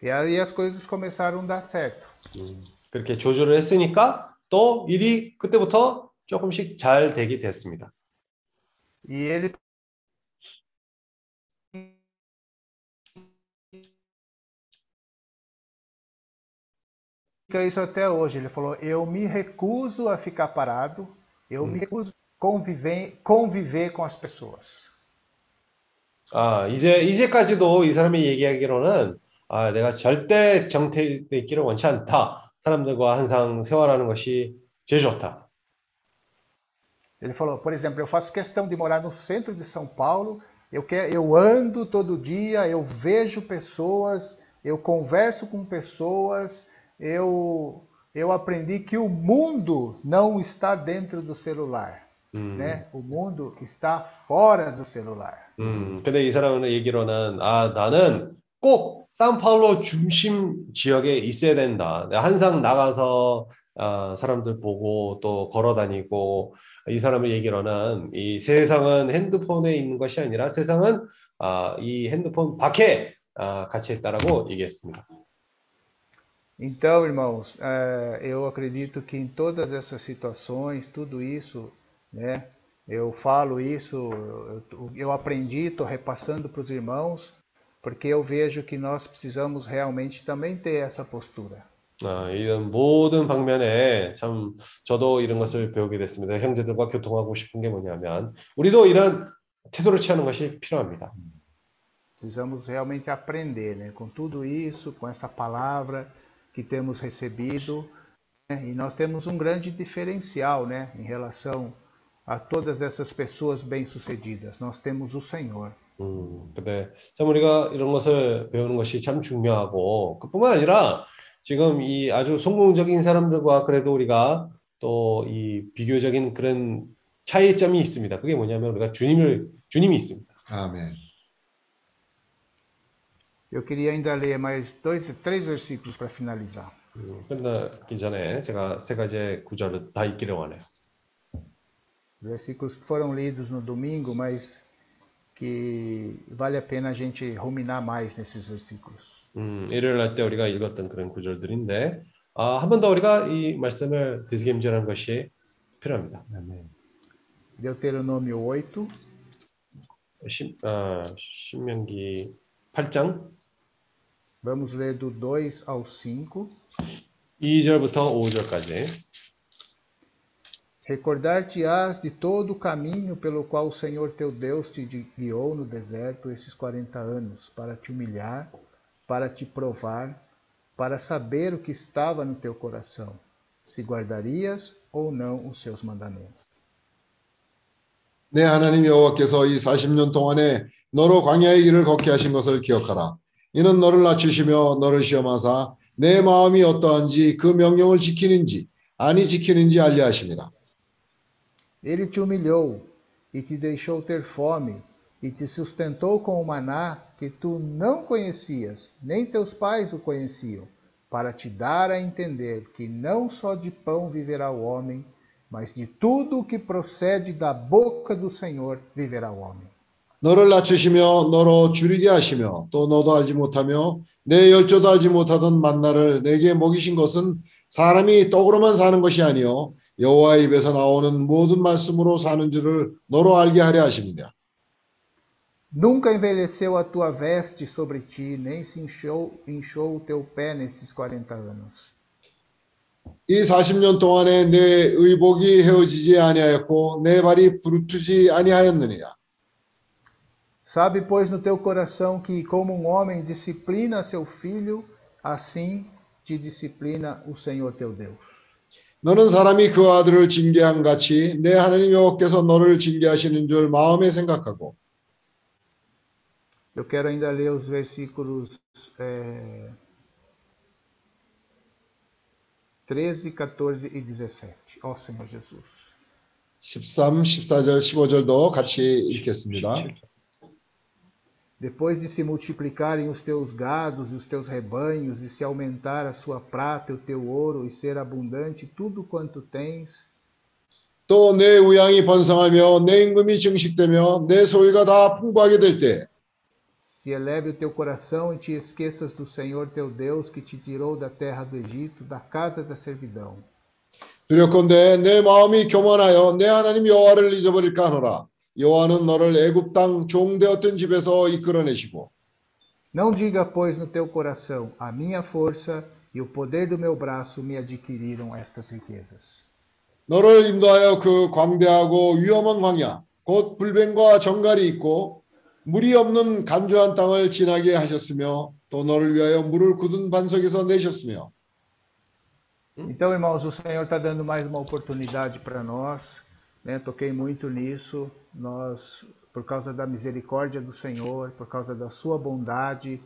E aí as coisas começaram a dar certo. 음, 그렇게 조절을 했으니까 또 일이 그때부터 조금씩 잘 되게 됐습니다. E ele fica isso até hoje. Ele falou: Eu me recuso a ficar parado, eu me recuso a conviver, conviver com as pessoas. 아, 이제, 이제까지도 이 사람이 얘기하기로는, 아, 내가 절대 정퇴돼 있기를 원치 않다. 사람들과 항상 생활하는 것이 제일 좋다. Ele falou, por exemplo, eu faço questão de morar no centro de São Paulo, eu, quero, eu ando todo dia, eu vejo pessoas, eu converso com pessoas, eu, eu aprendi que o mundo não está dentro do celular. 음, Né? O mundo está fora do celular. 음, 근데 이 사람의 얘기로는, 아, 나는 꼭 사우파울로 중심 지역에 있어야 된다. 항상 나가서, 아, 사람들 보고 또 걸어 다니고, 이 사람의 얘기로는 이 세상은 핸드폰에 있는 것이 아니라 세상은, 아, 이 핸드폰 밖에, 아, 갇혀 있다라고 얘기했습니다. Então, irmãos, eh, eu acredito que em todas essas situações, tudo isso, né? Eu falo isso, eu, eu aprendi, estou repassando para os irmãos, porque eu vejo que nós precisamos realmente também ter essa postura. 아, 이런 모든 방면에 참 저도 이런 것을 배우게 됐습니다. 형제들과 교통하고 싶은 게 뭐냐면 우리도 이런 태도를 취하는 것이 필요합니다. Precisamos realmente aprender, né? Com tudo isso, com essa palavra que temos recebido, né? e nós temos um grande diferencial, né? Em relação a todas essas pessoas bem-sucedidas. Nós temos o Senhor. 음, 근데 참 우리가 이런 것을 배우는 것이 참 중요하고 그뿐만 아니라 지금 이 아주 성공적인 사람들과 그래도 우리가 또 이 비교적인 그런 차이점이 있습니다. 그게 뭐냐면 우리가 주님을 주님이 있습니다. 아멘. Eu queria ainda ler mais dois, três versículos para finalizar. 음, 끝나기 전에 제가 세 가지 구절을 다 읽기를 원해요. Versículos que foram lidos no domingo, mas que vale a pena a gente ruminar mais nesses versículos. 음, 일요일 날때 우리가 읽었던 그런 구절들인데 아, 한 번 더 우리가 이 말씀을 되새김질하는 것이 필요합니다. 아멘. Deuteronômio 8, 신, 아, 신명기 8장 vamos ler do 2 ao 5. 2절부터 5절까지 Recordar-te-ás de todo o caminho pelo qual o Senhor teu Deus te guiou no deserto esses 40 anos, para te humilhar, para te provar, para saber o que estava no teu coração, se guardarias ou não os seus mandamentos. 내 하나님 여호와께서 이 40년 동안에 너로 광야의 길을 걷게 하신 것을 기억하라. 이는 너를 낮추시며 너를 시험하사 내 마음이 어떠한지 그 명령을 지키는지 아니 지키는지 알려 하심이라. Ele te humilhou e te deixou ter fome, e te sustentou com o maná que tu não conhecias, nem teus pais o conheciam, para te dar a entender que não só de pão viverá o homem, mas de tudo o que procede da boca do Senhor viverá o homem. 너를 낮추시며 너로 줄이게 하시며 또 너도 알지 못하며 내 열조도 알지 못하던 만나를 내게 먹이신 것은 사람이 떡으로만 사는 것이 아니요 여호와 입에서 나오는 모든 말씀으로 사는 줄을 너로 알게 하려 하십니다. Nunca envelheceu a tua veste sobre ti, nem se inchou, inchou o teu pé nesses 40 anos. 이 40년 동안에 내 의복이 헤어지지 아니하였고 내 발이 부르트지 아니하였느니라. Sabe, pois, no teu coração que, como um homem disciplina seu filho, assim te disciplina o Senhor teu Deus. 너는 사람이 그 아들을 징계한 같이 내 하나님 여호와께서 너를 징계하시는 줄 마음에 생각하고 Eu quero ainda ler os versículos é, 13, 14 e 17. Ó Senhor Jesus. 13, 14절, 15절도 같이 읽겠습니다. Depois de se multiplicarem os teus gados e os teus rebanhos, e se aumentar a sua prata e o teu ouro, e ser abundante tudo quanto tens, 또 내 우양이 번성하며 내 임금이 증식되며 내 소유가 다 풍부하게 될 때, se eleve o teu coração e te esqueças do Senhor teu Deus, que te tirou da terra do Egito, da casa da servidão. 두렵건대 내 마음이 교만하여 내 하나님 여호와를 잊어버릴까 하노라. 여호와는 너를 애굽 땅 종되었던 집에서 이끌어내시고 Não diga, pois, no teu coração: a minha força e o poder do meu braço me adquiriram estas riquezas. 너를 인도하여 그 광대하고 위험한 광야 곧 불뱀과 정갈이 있고 물이 없는 간조한 땅을 지나게 하셨으며 또 너를 위하여 물을 굳은 반석에서 내셨으며 Então, irmãos, o Senhor está dando mais uma oportunidade para nós. Né? Toquei muito nisso. Nós, por causa da misericórdia do Senhor, por causa da sua bondade,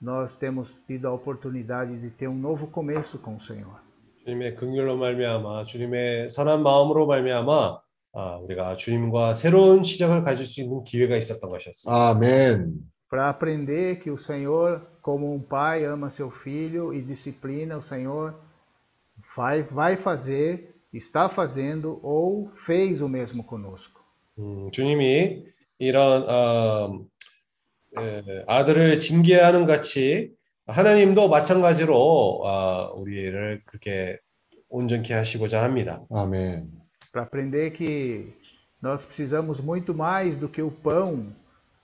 nós temos tido a oportunidade de ter um novo começo com o Senhor. 주님의 긍휼로 말미암아 주님의 선한 마음으로 말미암아 아, 우리가 주님과 새로운 시작을 가질 수 있는 기회가 있었던 것이었습니다. 아멘. Para aprender que o Senhor, como um pai, ama seu filho e disciplina, o Senhor vai, vai fazer, está fazendo ou fez o mesmo conosco. 음, 주님이 이런 어, 에, 아들을 징계하는 같이 하나님도 마찬가지로 어, 우리를 그렇게 온전케 하시고자 합니다. 아멘. Para aprender que nós precisamos muito mais do que o pão,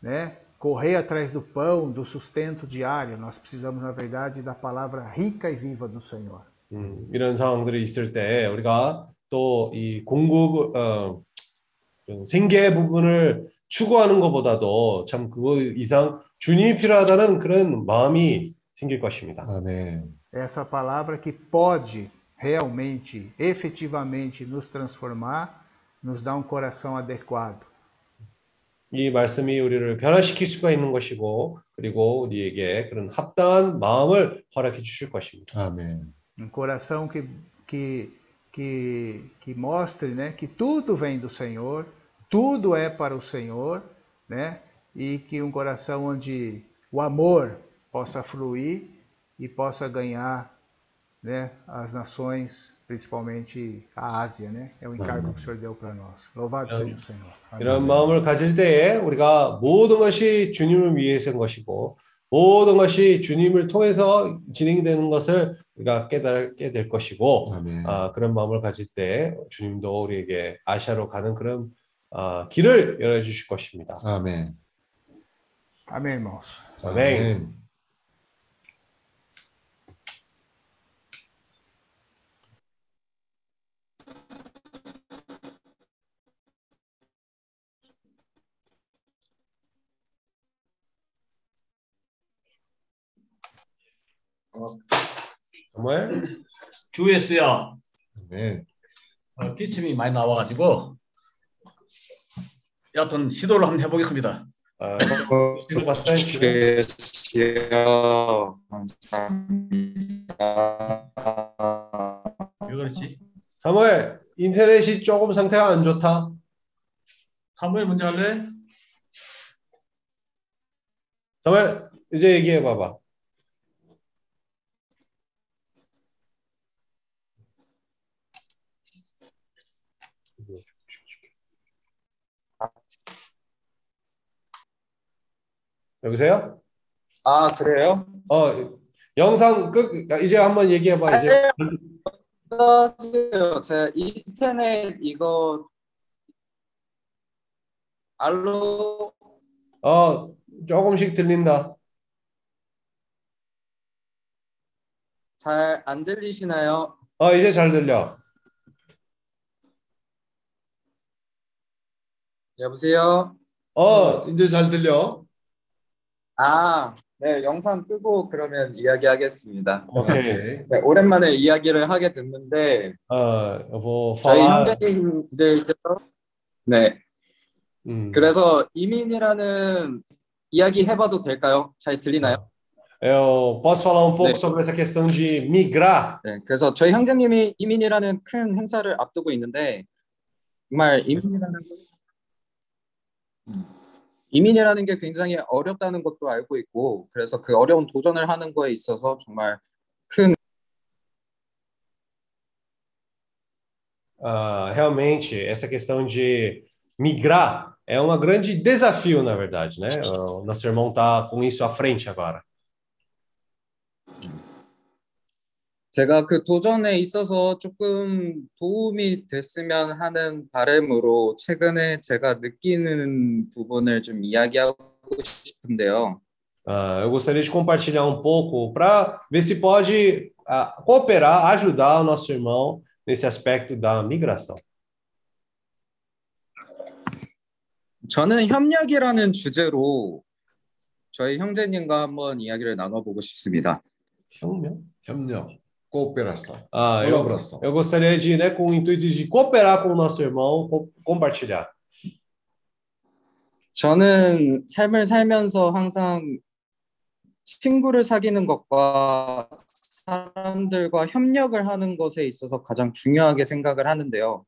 né? Correr atrás do pão, do sustento diário. Nós precisamos, na verdade, da palavra rica e viva do Senhor. 음, 이런 상황들이 있을 때 우리가 또 이 공급 어, 이런 생계 부분을 추구하는 것보다도 참 그거 이상 주님이 필요하다는 그런 마음이 생길 것입니다. 아멘. Essa palavra que pode realmente, efetivamente nos transformar, nos dá um coração adequado. 이 말씀이 우리를 변화시킬 수가 있는 것이고 그리고 우리에게 그런 합당한 마음을 허락해 주실 것입니다. 아멘. Um coração que, que, que, que mostre né, que tudo vem do Senhor, tudo é para o Senhor, né, e que um coração onde o amor possa fluir e possa ganhar né, as nações, principalmente a Ásia. Né? É o encargo que o Senhor deu para nós. Louvado seja o Senhor. Amém. 이런 마음을 가질 때에 우리가 모든 것이 주님을 위해서인 것이고 모든 것이 주님을 통해서 진행되는 것을 우리가 깨닫게 될 것이고 아멘. 아, 그런 마음을 가질 때 주님도 우리에게 아시아로 가는 그런 아, 길을 열어주실 것입니다. 아멘. Amém, irmãos. 아멘. 정말 주에서야 아멘. 어, 기침이 많이 나와가지고 여하튼 시도를 한번 해보겠습니다. 아? 주여 감사합니다. 왜 그렇지? 사무엘 인터넷이 조금 상태가 안 좋다. 사무엘 먼저 할래? 사무엘 이제 얘기해 봐봐. 여보세요? 아, 그래요? 어, 영상 끝 이제 한번 얘기해 봐 이제. 안녕하세요. 제가 인터넷 이거 알로 어, 조금씩 들린다. 잘 안 들리시나요? 어, 이제 잘 들려. 여보세요? 어, 이제 잘 들려. 아, 네, 영상 끄고 그러면 이야기하겠습니다. 오케이. 네, 오랜만에 이야기를 하게 됐는데 어, 뭐 저희 falar. 형제님들께서 네, Hum. 그래서 이민이라는 이야기 해봐도 될까요? 잘 들리나요? Eu posso falar um pouco 네. sobre essa questão de migrar. 네, 그래서 저희 형제님이 이민이라는 큰 행사를 앞두고 있는데 정말 이민이라는 음, 이민이라는 게 굉장히 어렵다는 것도 알고 있고 그래서 그 어려운 도전을 하는 거에 있어서 정말 큰 Ah, realmente, essa questão de migrar é um grande desafio, na verdade, né? Ah, O nosso irmão está com isso à frente agora. 제가 그 도전에 있어서 조금 도움이 됐으면 하는 바람으로 최근에 제가 느끼는 부분을 좀 이야기하고 싶은데요. Ah, eu gostaria de compartilhar um pouco para ver se pode ah, cooperar, ajudar o nosso irmão nesse aspecto da migração. 저는 협력이라는 주제로 저희 형제님과 한번 이야기를 나눠보고 싶습니다. 혁명? 협력, 코오페라ção, Ah, eu, 콜라보라ção. eu gostaria de, né, com o intuito de cooperar com o nosso irmão, co- compartilhar. 저는 삶을 살면서 항상 친구를 사귀는 것과 사람들과 협력을 하는 것에 있어서 가장 중요하게 생각을 하는데요.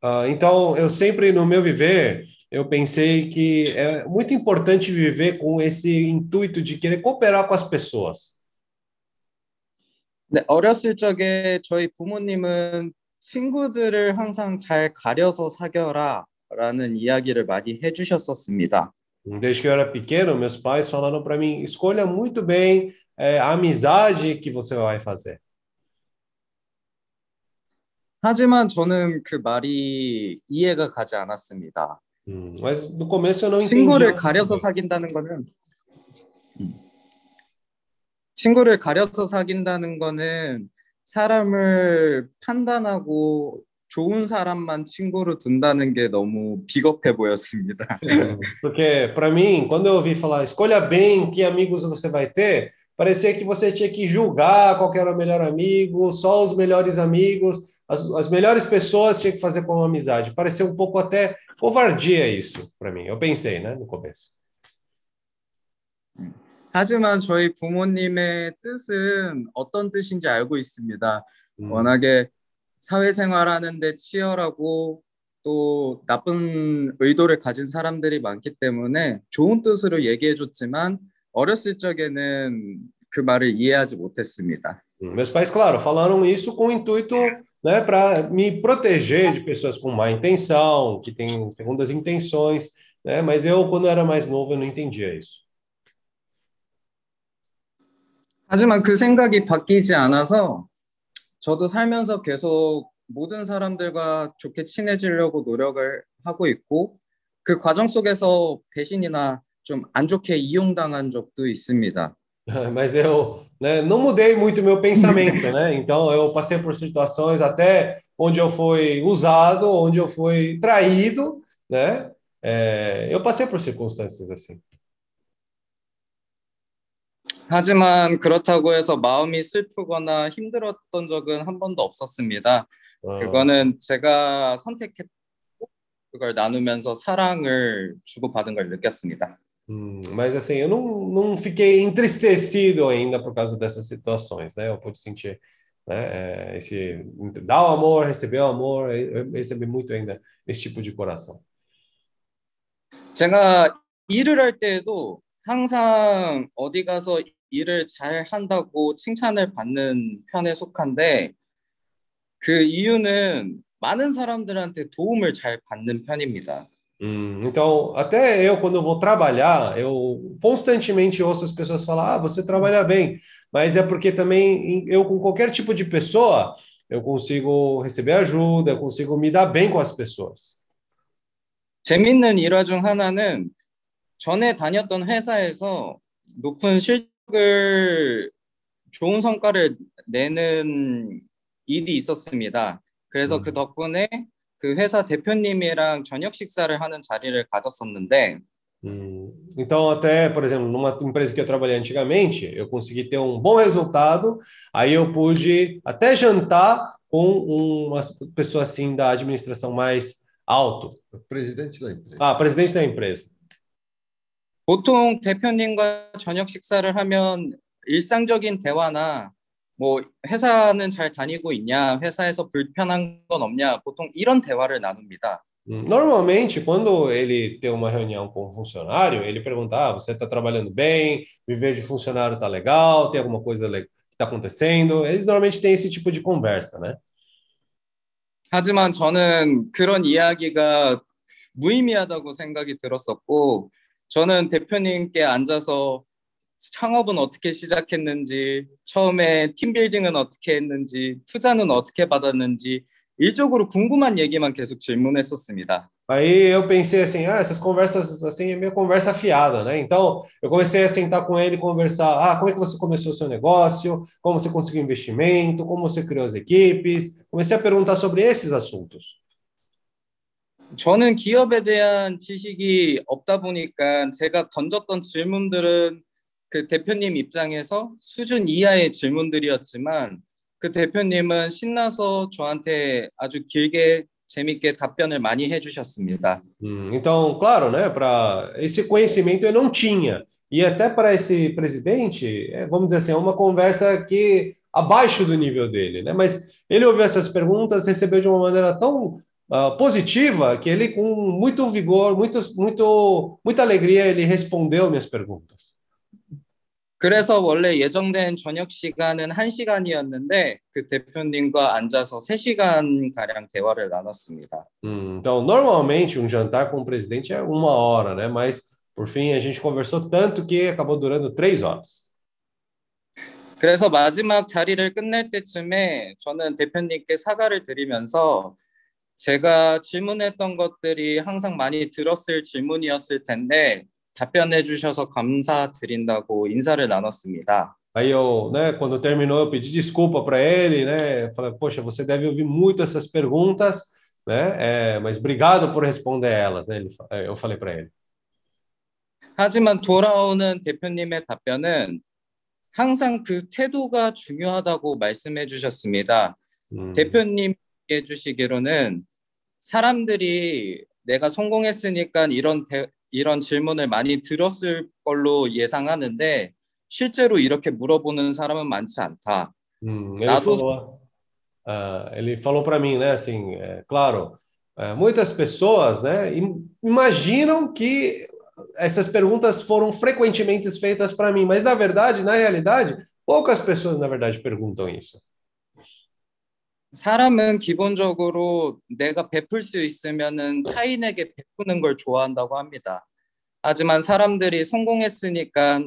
Ah, então, eu sempre no meu viver, eu pensei que é muito importante viver com esse intuito de querer cooperar com as pessoas. 네, 어렸을 적에 저희 부모님은 친구들을 항상 잘 가려서 사겨라 라는 이야기를 많이 해주셨었습니다. Desde que eu era pequeno, meus pais falaram para mim: escolha muito bem eh, a amizade que você vai fazer. 하지만 저는 그 말이 이해가 가지 않았습니다. Mas no começo eu não entendi. 친구를 가려서 사귄다는 거는 음. 친구를 가려서 사귄다는 거는 사람을 판단하고 좋은 사람만 친구로 둔다는 게 너무 비겁해 보였습니다. Porque, para mim, quando eu ouvi falar, escolha bem que amigos você vai ter, parecia que você tinha que julgar qual que era o melhor amigo, só os melhores amigos, as, as melhores pessoas tinha que fazer como amizade. Pareceu um pouco até covardia isso para mim. Eu pensei, né, no começo. 하지만 저희 부모님의 뜻은 어떤 뜻인지 알고 있습니다. Hum. 워낙에 사회생활하는데 치열하고 또 나쁜 의도를 가진 사람들이 많기 때문에 좋은 뜻으로 얘기해줬지만 어렸을 적에는 그 말을 이해하지 못했습니다. Meus pais, claro, falaram isso com o intuito, né, para me proteger de pessoas com má intenção, que têm segundas intenções, né? Mas eu, quando era mais novo, eu não entendia isso. 하지만 그 생각이 바뀌지 않아서 저도 살면서 계속 모든 사람들과 좋게 친해지려고 노력을 하고 있고 그 과정 속에서 배신이나 좀 안 좋게 이용당한 적도 있습니다. Mas eu né, não mudei muito meu pensamento, né? Então eu passei por situações até onde eu fui usado, onde eu fui traído, né? É, eu passei por circunstâncias assim. 하지만 그렇다고 해서 마음이 슬프거나 힘들었던 적은 한 번도 없었습니다. Ah, 그거는 제가 선택했고 그걸 나누면서 사랑을 주고받은 걸 느꼈습니다. hum, mas assim, eu não, não fiquei entristecido ainda por causa dessas situações, né? Eu pude sentir né, esse dar o amor, receber o amor, eu recebi muito ainda esse tipo de coração. 제가 일을 할 때에도 항상 어디 가서 일을 잘 한다고 칭찬을 받는 편에 속한데 그 이유는 많은 사람들한테 도움을 잘 받는 편입니다. Hum, então, até eu, quando eu vou trabalhar, eu constantemente ouço as pessoas falar: ah, você trabalha bem, mas é porque também eu, com qualquer tipo de pessoa, eu consigo receber ajuda, eu consigo me dar bem com as pessoas. 재밌는 일화 중 하나는 전에 다녔던 회사에서 높은 실적을 좋은 성과를 내는 일이 있었습니다. 그래서 그 덕분에 그 회사 대표님이랑 저녁 식사를 하는 자리를 가졌었는데 Hum, então, até, por exemplo, numa empresa que eu trabalhei antigamente, eu consegui ter um bom resultado, aí eu pude até jantar com uma pessoa assim da administração mais alto. presidente da empresa. Ah, presidente da empresa. 보통 대표님과 저녁 식사를 하면 일상적인 대화나 뭐 회사는 잘 다니고 있냐, 회사에서 불편한 건 없냐, 보통 이런 대화를 나눕니다. Normalmente, quando ele tem uma reunião com um funcionário, ele pergunta: ah, você está trabalhando bem, viver de funcionário está legal, tem alguma coisa que está acontecendo? Eles normalmente têm esse tipo de conversa, né? 하지만 저는 그런 이야기가 무의미하다고 생각이 들었었고, 저는 대표님께 앉아서 창업은 어떻게 시작했는지, 처음에 팀빌딩은 어떻게 했는지, 투자는 어떻게 받았는지, 일적으로 궁금한 얘기만 계속 질문했었습니다. Aí eu pensei assim, ah, essas conversas assim é meio conversa fiada, né? Então eu comecei a sentar com ele e conversar, ah, como é que você começou o seu negócio, como você conseguiu investimento, como você criou as equipes. Comecei a perguntar sobre esses assuntos. 저는 기업에 대한 지식이 없다 보니까 제가 던졌던 질문들은 그 대표님 입장에서 수준 이하의 질문들이었지만 그 대표님은 신나서 저한테 아주 길게 재밌게 답변을 많이 해주셨습니다. Hum, então, claro, né? Para esse conhecimento eu não tinha e até para esse presidente, é, vamos dizer assim, é uma conversa que abaixo do nível dele, né? Mas ele ouviu essas perguntas, recebeu de uma maneira tão uh, positiva que ele, com muito vigor, muito, muito, muita alegria, ele respondeu minhas perguntas. 그래서 원래 예정된 저녁 시간은 1시간이었는데 그 대표님과 앉아서 3시간 가량 대화를 나눴습니다. Hum, então, normalmente um jantar com o presidente é uma hora, né? Mas por fim a gente conversou tanto que acabou durando três horas. 그래서 마지막 자리를 끝낼 때쯤에 저는 대표님께 사과를 드리면서 제가 질문했던 것들이 항상 많이 들었을 질문이었을 텐데 답변해 주셔서 감사드린다고 인사를 나눴습니다. Aí eu, né, quando terminou, eu pedi desculpa para ele, né? Falei, poxa, você deve ouvir muito essas perguntas, né? É, mas obrigado por responder elas, né? Ele, eu falei para ele. 하지만 돌아오는 대표님의 답변은 항상 그 태도가 중요하다고 말씀해 주셨습니다. Hum. 대표님 해 주시기로는 사람들이 내가 성공했으니까 이런 대, 이런 질문을 많이 들었을 걸로 예상하는데 실제로 이렇게 물어보는 사람은 많지 않다. Hum, ele Dados- falou, ah, ele falou para mim, né? Assim, é, claro, é, muitas pessoas, né, im- imaginam que essas perguntas foram frequentemente feitas para mim, mas na verdade, na realidade, poucas pessoas na verdade perguntam isso. 사람은 기본적으로 내가 베풀 수 있으면은 타인에게 베푸는 걸 좋아한다고 합니다. 하지만 사람들이 성공했으니까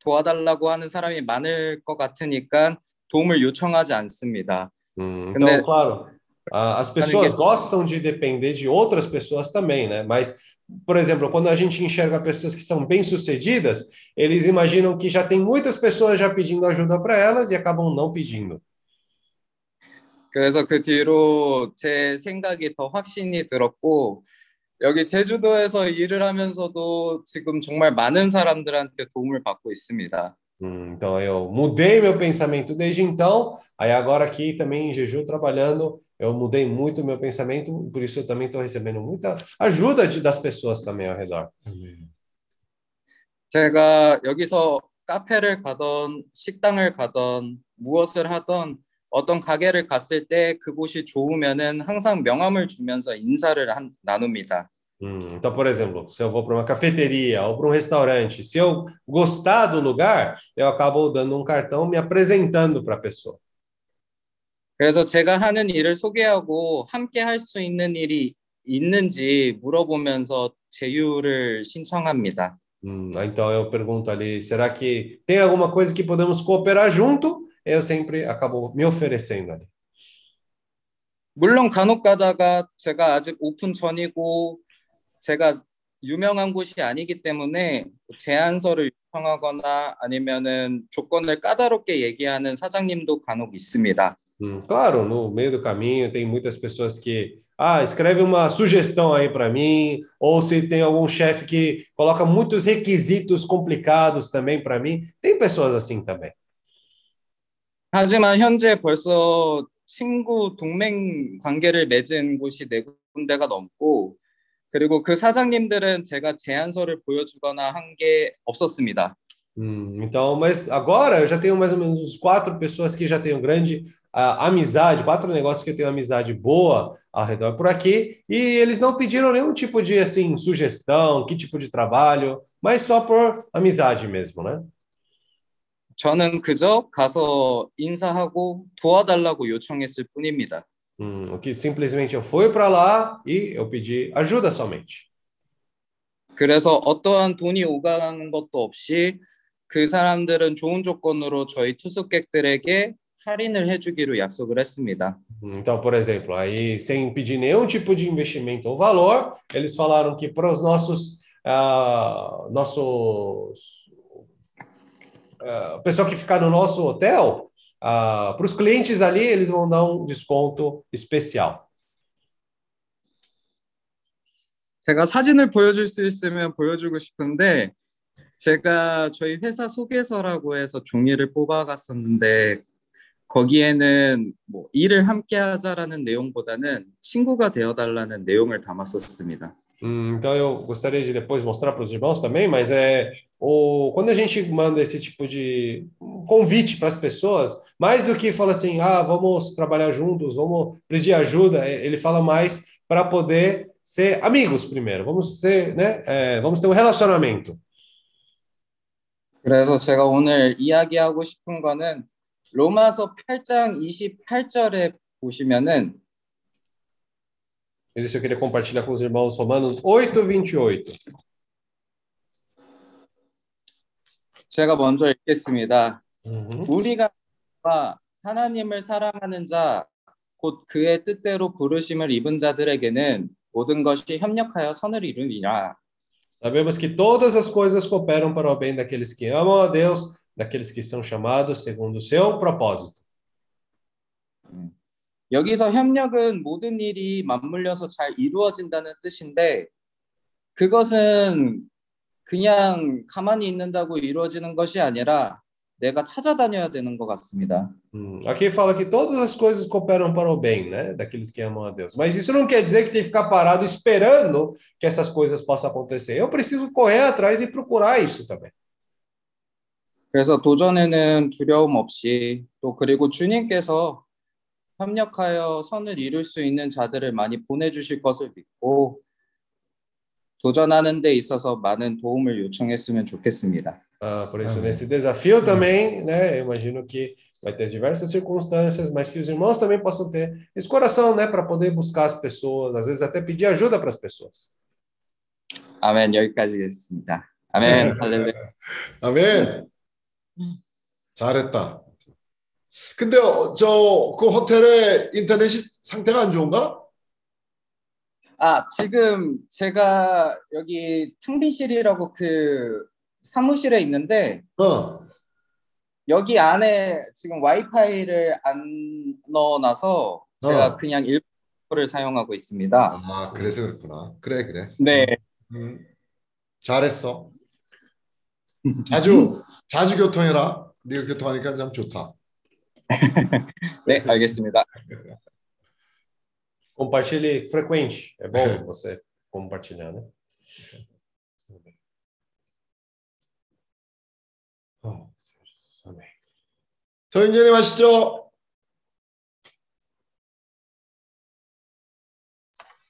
도와달라고 하는 사람이 많을 것 같으니까 도움을 요청하지 않습니다. Hum, então, claro, as pessoas gostam de depender de outras pessoas também, né? Mas, por exemplo, quando a gente enxerga pessoas que são bem-sucedidas, eles imaginam que já tem muitas pessoas já pedindo ajuda para elas e acabam não pedindo. 그래서 그 뒤로 제 생각이 더 확신이 들었고 여기 제주도에서 일을 하면서도 지금 정말 많은 사람들한테 도움을 받고 있습니다. Hum, Então, eu mudei meu pensamento desde então. Aí, agora aqui também em Jeju, trabalhando, eu mudei muito meu pensamento. Por isso, eu também estou recebendo muita ajuda de, das pessoas também ao redor. 제가 여기서 카페를 가던 식당을 가던 무엇을 하던 어떤 가게를 갔을 때 그곳이 좋으면은 항상 명함을 주면서 인사를 한, 나눕니다. Hum, então, por exemplo, se eu vou para uma cafeteria ou para um restaurante, se eu gostar do lugar, eu acabo dando um cartão me apresentando para a pessoa. 그래서 제가 하는 일을 소개하고 함께 할 수 있는 일이 있는지 물어보면서 제휴를 신청합니다. Hum, então eu pergunto ali, será que tem alguma coisa que podemos cooperar junto? Eu sempre acabo me oferecendo ali. 물론 간혹 가다가 제가 아직 오픈 전이고 제가 유명한 곳이 아니기 때문에 제안서를 요청하거나 아니면은 조건을 까다롭게 얘기하는 사장님도 간혹 있습니다. Hum, claro, no meio do caminho tem muitas pessoas que ah, escreve uma sugestão aí para mim, ou se tem algum chefe que coloca muitos requisitos complicados também para mim, tem pessoas assim também. 하지만 현재 벌써 친구 동맹 관계를 맺은 곳이 네 군데가 넘고 그리고 그 사장님들은 제가 제안서를 보여주거나 한 게 없었습니다. Hum, então, mas agora eu já tenho mais ou menos uns quatro pessoas que já tenho grande uh, amizade, quatro negócios que eu tenho amizade boa ao redor por aqui, e eles não pediram nenhum tipo de assim sugestão, que tipo de trabalho, mas só por amizade mesmo, né? 저는 그저 가서 인사하고 도와달라고 요청했을 뿐입니다. Hum, o que simplesmente eu fui para lá e eu pedi ajuda somente. 그래서 어떠한 돈이 오가는 것도 없이 그 사람들은 좋은 조건으로 저희 투숙객들에게 할인을 해주기로 약속을 했습니다. Então, por exemplo, aí sem pedir nenhum tipo de investimento ou valor, eles falaram que para os nossos uh, nossos uh, pessoal que ficar no nosso hotel, uh, para os clientes ali, eles vão dar um desconto especial. 제가 사진을 보여줄 수 있으면 보여주고 싶은데 제가 저희 회사 소개서라고 해서 종이를 뽑아갔었는데 거기에는 뭐 일을 함께 하자라는 내용보다는 친구가 되어 달라는 내용을 담았었습니다. Hum, então eu gostaria de depois mostrar para os irmãos também, mas é o quando a gente manda esse tipo de convite para as pessoas, mais do que fala assim, ah, vamos trabalhar juntos, vamos pedir ajuda, ele fala mais para poder ser amigos primeiro, vamos ser, né, é, vamos ter um relacionamento. 그래서 제가 오늘 이야기하고 싶은 거는 로마서 8장 28절에 보시면은 Isso eu queria compartilhar com os irmãos Romanos 8, 28. 제가 먼저 읽겠습니다. Uhum. 우리가 하나님을 사랑하는 자, 곧 그의 뜻대로 부르심을 입은 자들에게는 모든 것이 협력하여 선을 이루니라. Sabemos que todas as coisas cooperam para o bem daqueles que amam a Deus, daqueles que são chamados segundo o seu propósito. 여기서 협력은 모든 일이 맞물려서 잘 이루어진다는 뜻인데 그것은 그냥 가만히 있는다고 이루어지는 것이 아니라 내가 찾아다녀야 되는 것 같습니다. Hum, Aqui fala que todas as coisas cooperam para o bem, né, daqueles que amam a Deus. Mas isso não quer dizer que tem que ficar parado esperando que essas coisas possam acontecer. Eu preciso correr atrás e procurar isso também. 그래서 도전에는 두려움 없이 또 그리고 주님께서 협력하여 선을 이룰 수 있는 자들을 많이 보내주실 것을 믿고 도전하는 데 있어서 많은 도움을 요청했으면 좋겠습니다. Ah, por isso, nesse desafio também, né, eu imagino que vai ter diversas circunstâncias, mas que os irmãos também possam ter esse coração, né, para poder buscar as pessoas, às vezes até pedir ajuda para as pessoas. 아멘 여기까지겠습니다. 아멘 할렐루야. 아멘. 잘했다. 근데 저 그 호텔의 인터넷이 상태가 안 좋은가? 아 지금 제가 여기 탕비실이라고 그 사무실에 있는데 어. 여기 안에 지금 와이파이를 안 넣어놔서 제가 어. 그냥 일부를 사용하고 있습니다. 아 그래서 그렇구나. 그래 그래. 네. 음, 잘했어. 자주 자주 교통해라. 네가 교통하니까 참 좋다. 네, 알겠습니다. Compartilhe frequente. É bom você compartilhar, né? Oh, amém. 서인재님 하시죠.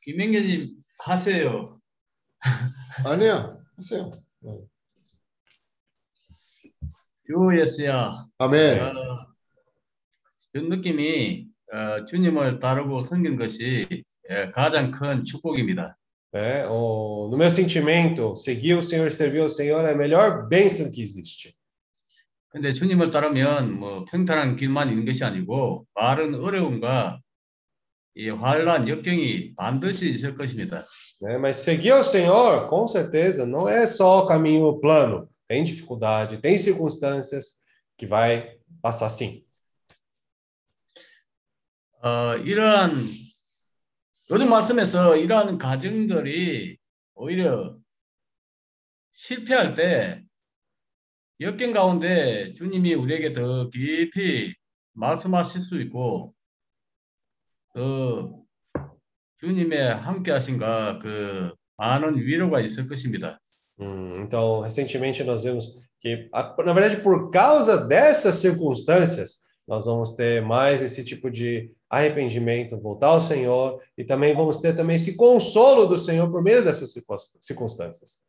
김명현님 하세요. 아니야 하세요. 유예스야. 아멘. 어, 그 느낌이 어, 주님을 따르고 섬긴 것이 예, 가장 큰 축복입니다. É, o, no meu sentimento, seguir o Senhor, servir o Senhor é a melhor bênção que existe. 근데 주님을 따르면 뭐 평탄한 길만 있는 것이 아니고 많은 어려움과 이 환란 역경이 반드시 있을 것입니다. Né? Mas seguir o Senhor, com certeza, não é só caminho plano. Tem dificuldade, tem circunstâncias que vai passar sim. 어, 이러한 요즘 말씀에서 이러한 가정들이 오히려 실패할 때 역경 가운데 주님이 우리에게 더 깊이 말씀하실 수 있고 더 주님의 함께 하신가 그 많은 위로가 있을 것입니다. Hum, então, recentemente nós vimos que, na verdade, por causa dessas circunstâncias, nós vamos ter mais esse tipo de arrependimento, voltar ao Senhor, e também vamos ter também esse consolo do Senhor por meio dessas circun- circunstâncias.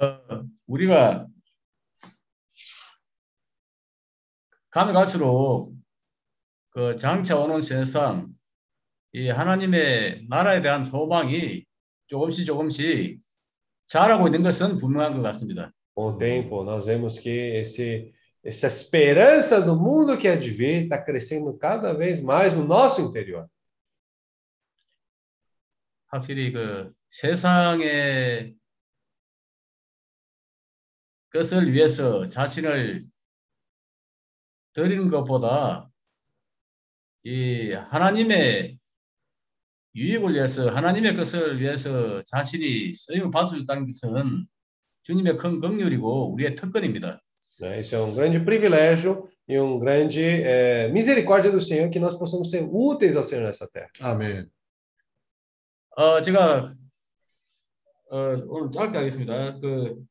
어, 우리가 가면 갈수록 그 장차 오는 세상 이 하나님의 나라에 대한 소망이 조금씩 조금씩 자라고 있는 것은 분명한 것 같습니다. Com o tempo, nós vemos que esse, essa esperança do mundo que há de vir está crescendo cada vez mais no nosso interior. 확실히 그 세상의 것을 위해서 자신을 드리는 것보다 이 하나님의 유익을 위해서 하나님의 것을 위해서 자신이 쓰임을 받을 수 있다는 것은 주님의 큰 긍휼이고 우리의 특권입니다. né? Isso é um grande privilégio e um grande eh, misericórdia do Senhor que nós possamos ser úteis ao Senhor nessa terra. 아멘. 어, 제가 어, 오늘 짧게 하겠습니다. 그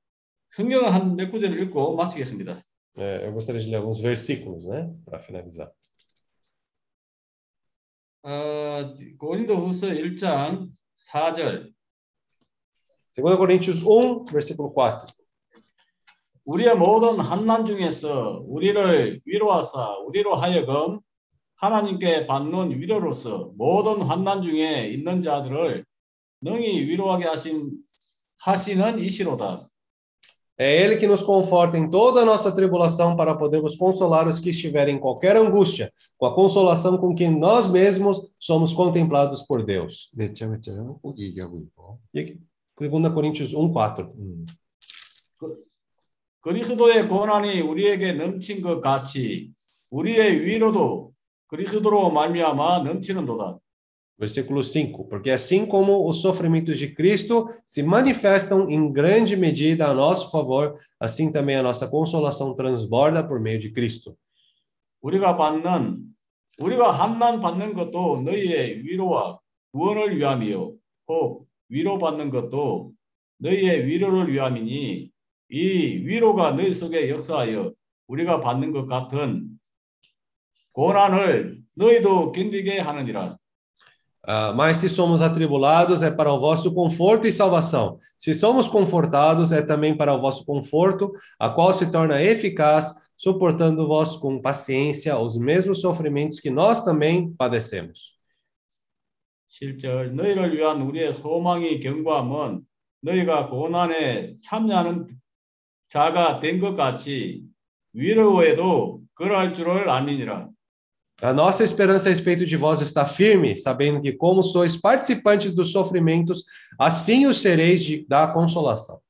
성경 한 몇 구절을 읽고 마치겠습니다. É, eu gostaria de ler alguns versículos, né, para finalizar. 어, 고린도후서 1장 4절 2 Coríntios 1, versículo 4. 우리의 모든 한난 중에서 우리를 위로하사 우리로 하여금 하나님께 받는 위로로서 모든 환난 중에 있는 자들을 능히 위로하게 하신 하시는 이시로다. É Ele que nos conforta em toda a nossa tribulação para podermos consolar os que estiverem em qualquer angústia, com a consolação com que nós mesmos somos contemplados por Deus. 몇 장, 몇 장은 꼭 얘기하고 있고. E aqui, 2 Coríntios 1, 4. 음. 그 리스도의 고난이 우리에게 넘친 것 같이 우리의 위로도 그리스도로 말미암아 넘치는도다. Versículo 5. Porque assim como os sofrimentos de Cristo se manifestam em grande medida a nosso favor, assim também a nossa consolação transborda por meio de Cristo. 우리가 받는 우리가 한난 받는 것도 너희의 위로와 구원을 위함이요. 혹 위로 받는 것도 너희의 위로를 위함이니 이 위로가 너희 속에 역사하여 우리가 받는 것 같은 고난을 너희도 견디게 하느니라. Ah, mas se somos atribulados, é para o vosso conforto e salvação. Se somos confortados, é também para o vosso conforto, a qual se torna eficaz, suportando-vos com paciência os mesmos sofrimentos que nós também padecemos. 7절 너희를 위한 우리의 소망이 견고함은 너희가 고난에 참여하는 자가 된 것 같이 위로에도 그러할 줄을 아니니라. A nossa esperança a respeito de vós está firme, sabendo que, como sois participantes dos sofrimentos, assim o sereis de, da consolação.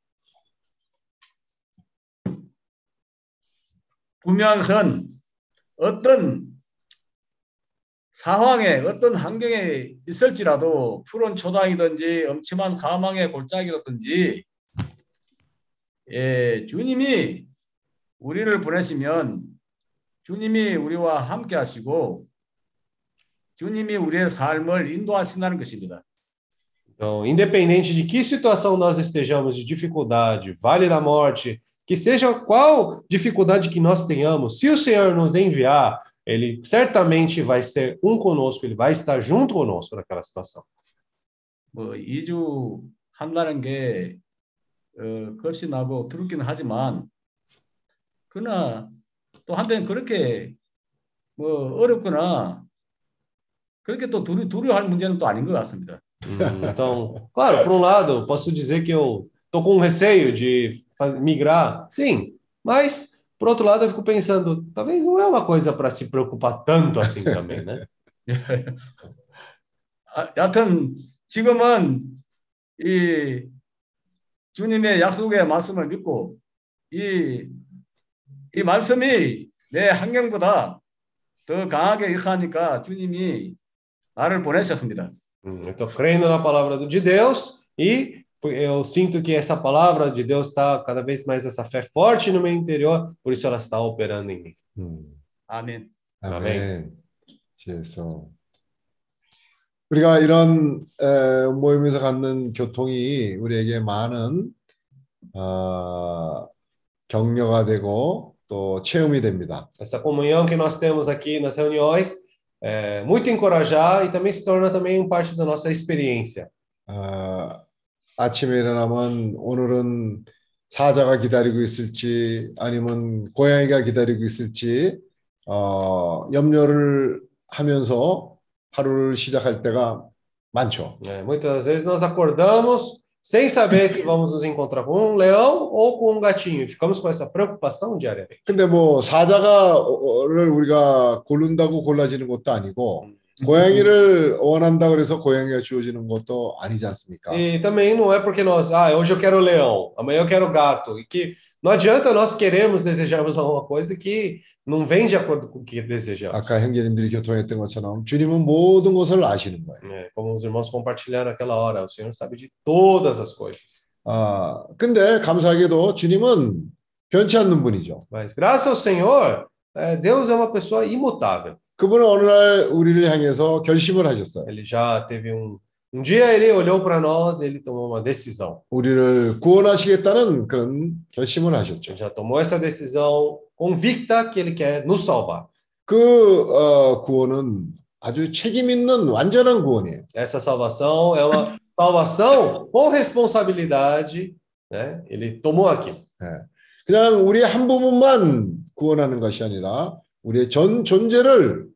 분명선 어떤 상황에 어떤 환경에 있을지라도 푸른 초당이든지 엄침한 사망의 골짜기라든지 예, 주님이 우리를 보내시면 주님이 우리와 함께 하시고 주님이 우리의 삶을 인도하신다는 것입니다. Então, independente de que situação nós estejamos, de dificuldade, vale da morte, que seja qual dificuldade que nós tenhamos, se o Senhor nos enviar, ele certamente vai ser um conosco, ele vai estar junto conosco naquela situação. 뭐 2주 한다는 게 어, 겁이 나고 두렵기는 하지만 그러나 또 한편 그렇게 뭐 어렵거나 그렇게 또 두려, 두려워할 문제는 또 아닌 것 같습니다. Hum, então, claro, por um lado, posso dizer que eu tô com receio de fa- migrar, sim, mas por outro lado eu fico pensando, talvez não é uma coisa para se preocupar tanto assim também, né? 아, 여하튼 지금은 이 주님의 약속의 말씀을 믿고 이, 이 말씀이 내 환경보다 더 강하게 역사하니까 주님이 나를 보내셨습니다. Estou crendo na palavra de Deus e eu sinto que essa palavra de Deus está cada vez mais essa fé forte no meu interior, por isso ela está operando em mim. 음, 아멘. 아멘. 그래서 우리가 이런 에, 모임에서 갖는 교통이 우리에게 많은 어, 격려가 되고 또 체험이 됩니다. Essa comunhão que nós temos aqui nas reuniões é muito encorajar e também se torna também parte da nossa experiência. 어, 아침에 일어나면 오늘은 사자가 기다리고 있을지 아니면 고양이가 기다리고 있을지 어, 염려를 하면서 하루를 시작할 때가 많죠. É, muitas vezes nós acordamos sem saber se vamos nos encontrar com um leão ou com um gatinho. Ficamos com essa preocupação diariamente. 근데 뭐 사자가를 우리가 고른다고 골라지는 것도 아니고 고양이를 원한다 그래서 고양이가 주어지는 것도 아니지 않습니까? E também não é porque nós, ah, hoje eu quero leão, amanhã eu quero gato, e que não adianta nós queremos desejarmos alguma coisa que não vem de acordo com o que desejamos. 아까 형제님들이 교통했던 것처럼 주님은 모든 것을 아시는 거예요. É, como os irmãos compartilharam naquela hora, o Senhor sabe de todas as coisas. 아, 근데 감사하게도 주님은 변치 않는 분이죠. Mas graças ao Senhor, é, Deus é uma pessoa imutável. 그분은 어느 날 우리를 향해서 결심을 하셨어요. Ele já teve um um dia ele olhou para nós, ele tomou uma decisão. 우리를 구원하시겠다는 그런 결심을 하셨죠. Ele já tomou essa decisão convicta que ele quer nos salvar. 그 어, 구원은 아주 책임 있는 완전한 구원이에요. Essa salvação é uma salvação com responsabilidade, né? Ele tomou aqui. 그냥 우리의 한 부분만 구원하는 것이 아니라 우리의 전 존재를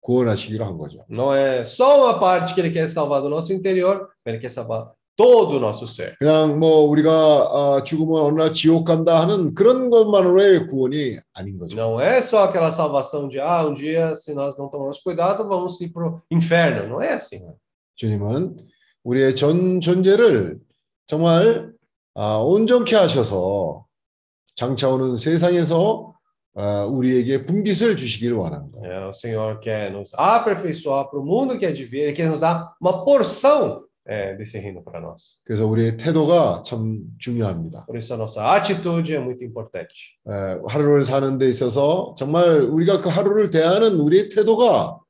구원하시기로 한 거죠. Não é só uma parte que ele quer salvar do nosso interior, ele quer salvar todo o nosso ser. 그냥 뭐 우리가 아, 죽으면 어느 날 지옥 간다 하는 그런 것만으로의 구원이 아닌 거죠. Não é só aquela salvação de ah, um dia se nós não tomarmos cuidado, vamos ir para o inferno. Não é assim. 주님은 우리의 전 존재를 정말 아, 온전케 하셔서 장차 오는 세상에서 아, 우리에게 분깃을 주시기를 거예요. É, o Senhor quer nos aperfeiçoar para o mundo que é de vir, ele quer nos dar uma porção é, desse reino para nós. 그래서 우리의 태도가 참 중요합니다. Por isso a nossa atitude é muito importante. 에, 하루를 사는 데 있어서 정말 우리가 그 하루를 대하는 우리의 태도가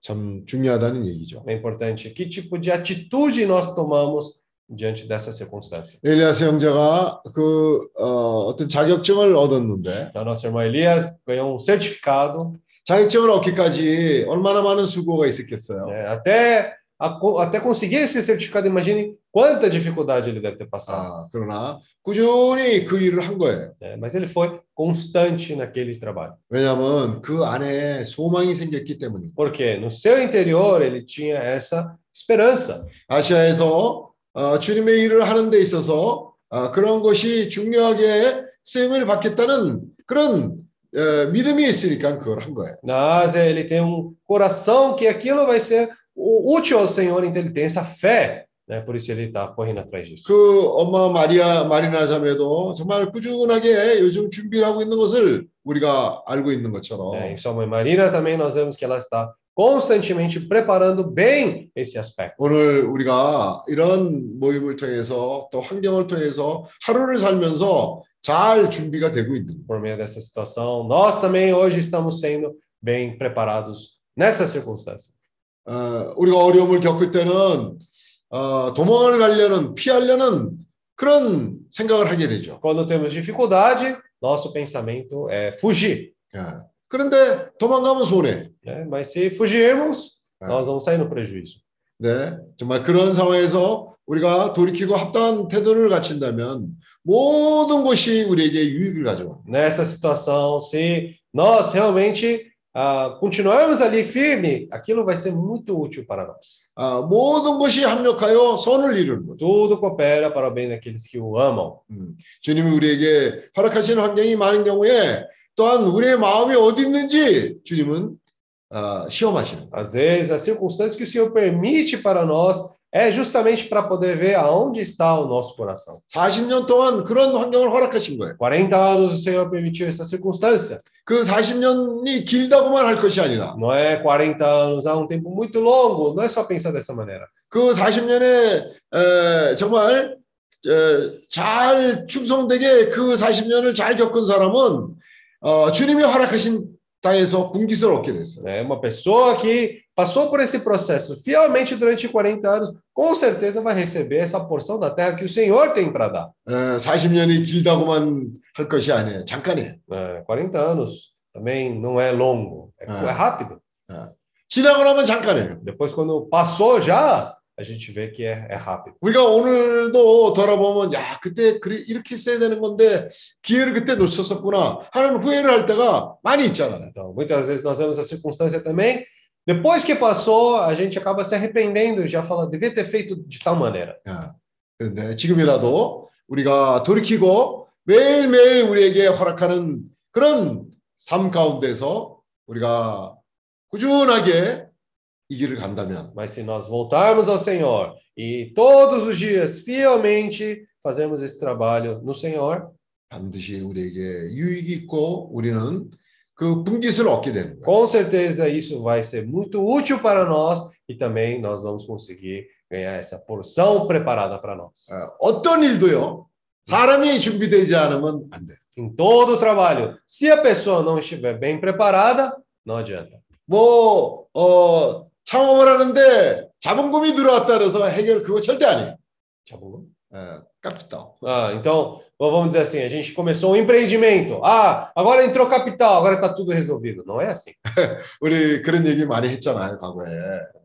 참 중요하다는 얘기죠. É importante que tipo de atitude nós tomamos diante dessa circunstância. 엘리야스 형제가 그 어, 어떤 자격증을 얻었는데 Então, nosso irmão Elias ganhou um certificado 자격증을 얻기까지 얼마나 많은 수고가 있었겠어요. né, até, a co- até conseguir esse certificado. Imagine quanta dificuldade ele deve ter passado. 아, 그러나 꾸준히 그 일을 한 거예요. né, mas ele foi constante naquele trabalho. 왜냐하면 그 안에 소망이 생겼기 때문이에요. Porque no seu interior ele tinha essa esperança. 아시아에서 어, 주님의 일을 하는 데 있어서 어, 그런 것이 중요하게 쓰임을 받겠다는 그런 어, 믿음이 있으니까 그걸 한 거예요. Ásia ele tem um coração que aquilo vai ser útil ao Senhor, então ele tem essa fé. Né, por isso ele está correndo atrás disso. 그 엄마 마리아 마리나 자매도 정말 꾸준하게 요즘 준비를 하고 있는 것을 우리가 알고 있는 것처럼 em sua mãe Marina também nós vemos que ela está constantemente preparando bem esse aspecto. 오늘 우리가 이런 모임을 통해서 또 환경을 통해서 하루를 살면서 잘 준비가 되고 있는. Por meio dessa situação, nós também hoje estamos sendo bem preparados nessa circunstância. 어, 우리가 어려움을 겪을 때는 어, 도망을 가려는 피하려는 그런 생각을 하게 되죠. Quando temos dificuldade, nosso pensamento é fugir. 예. 그런데 도망가면 손해. Né? Mas se fugirmos, 아. nós vamos sair no prejuízo. 네, 정말 그런 상황에서 우리가 돌이키고 합당한 태도를 갖춘다면 모든 것이 우리에게 유익을 가져옵니다. Nessa situação, se nós realmente ah, continuarmos ali firme, aquilo vai ser muito útil para nós. 아, 모든 것이 합력하여 선을 이루는 것. Tudo coopera para o bem daqueles que o amam. 음, 주님이 우리에게 허락하시는 환경이 많은 경우에 또한 우리의 마음이 어디 있는지 주님은 아, 시험하시는. Às vezes, as circunstâncias que o Senhor permite para nós é justamente para poder ver aonde está o nosso coração. 40년 동안 그런 환경을 허락하신 거예요. 40 anos o Senhor permitiu essa circunstância. 그 40년이 길다고만 할 것이 아니라 Não é 40 anos, há um tempo muito longo. Não é só pensar dessa maneira. 그 40년에 에, 정말 에, 잘 충성되게 그 40년을 잘 겪은 사람은 어, 주님이 허락하신 땅에서 분깃을 얻게 됐어요. né? Uma pessoa que passou por esse processo fielmente durante 40 anos, com certeza vai receber essa porção da terra que o Senhor tem para dar. 에, 40년이 길다고만 할 것이 아니에요. 잠깐이에요. né? 40 anos também não é longo, é, Ah. é rápido. 지나고 나면 잠깐이에요. Depois, quando passou já, a gente vê que é, é rápido. 우리가 오늘도 돌아보면 야 그때 그리- 이렇게 써야 되는 건데 기회를 그때 놓쳤었구나 하는 후회를 할 때가 많이 있잖아요. Então, muitas vezes nós vemos a circunstância também. Depois que passou, a gente acaba se arrependendo, já fala, devia ter feito de tal maneira. 야, 그런데 지금이라도 우리가 돌이키고 매일매일 우리에게 허락하는 그런 삶 가운데서 우리가 꾸준하게 이 길을 간다면 Mas se nós voltarmos ao Senhor e todos os dias fielmente fazermos esse trabalho no Senhor, 반드시 우리에게 유익이 있고 우리는 그 분깃을 얻게 되는 거예요. com certeza isso vai ser muito útil para nós e também nós vamos conseguir ganhar essa porção preparada para nós. 어, 어떤 일도요 사람이 준비되지 않으면 안 돼. Em todo o trabalho, se a pessoa não estiver bem preparada, não adianta. 뭐, 어, 창업을 하는데 자본금이 들어왔다 그래서 해결 그거 절대 아니에요. Bom? 예, capital. Ah, então, vamos dizer assim, a gente começou um empreendimento. Ah, agora entrou capital, agora está tudo resolvido. Não é assim. 우리 그런 얘기 많이 했잖아요, 과거에.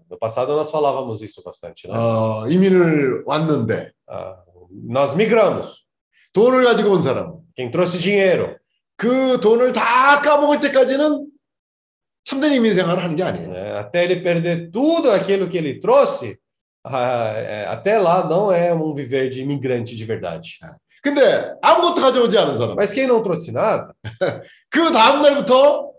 No passado nós falávamos isso bastante, né? 어, 이민을 왔는데 Ah, nós migramos. 돈을 가지고 온 사람. Quem trouxe dinheiro, 그 돈을 다 까먹을 때까지는 참된 이민 생활을 하는 게 아니에요. né? até ele perder tudo aquilo que ele trouxe, ah, é, até lá não é um viver de imigrante de verdade. 근데 아무것도 가져오지 않은 사람. Mas quem não trouxe nada, 그 다음 날부터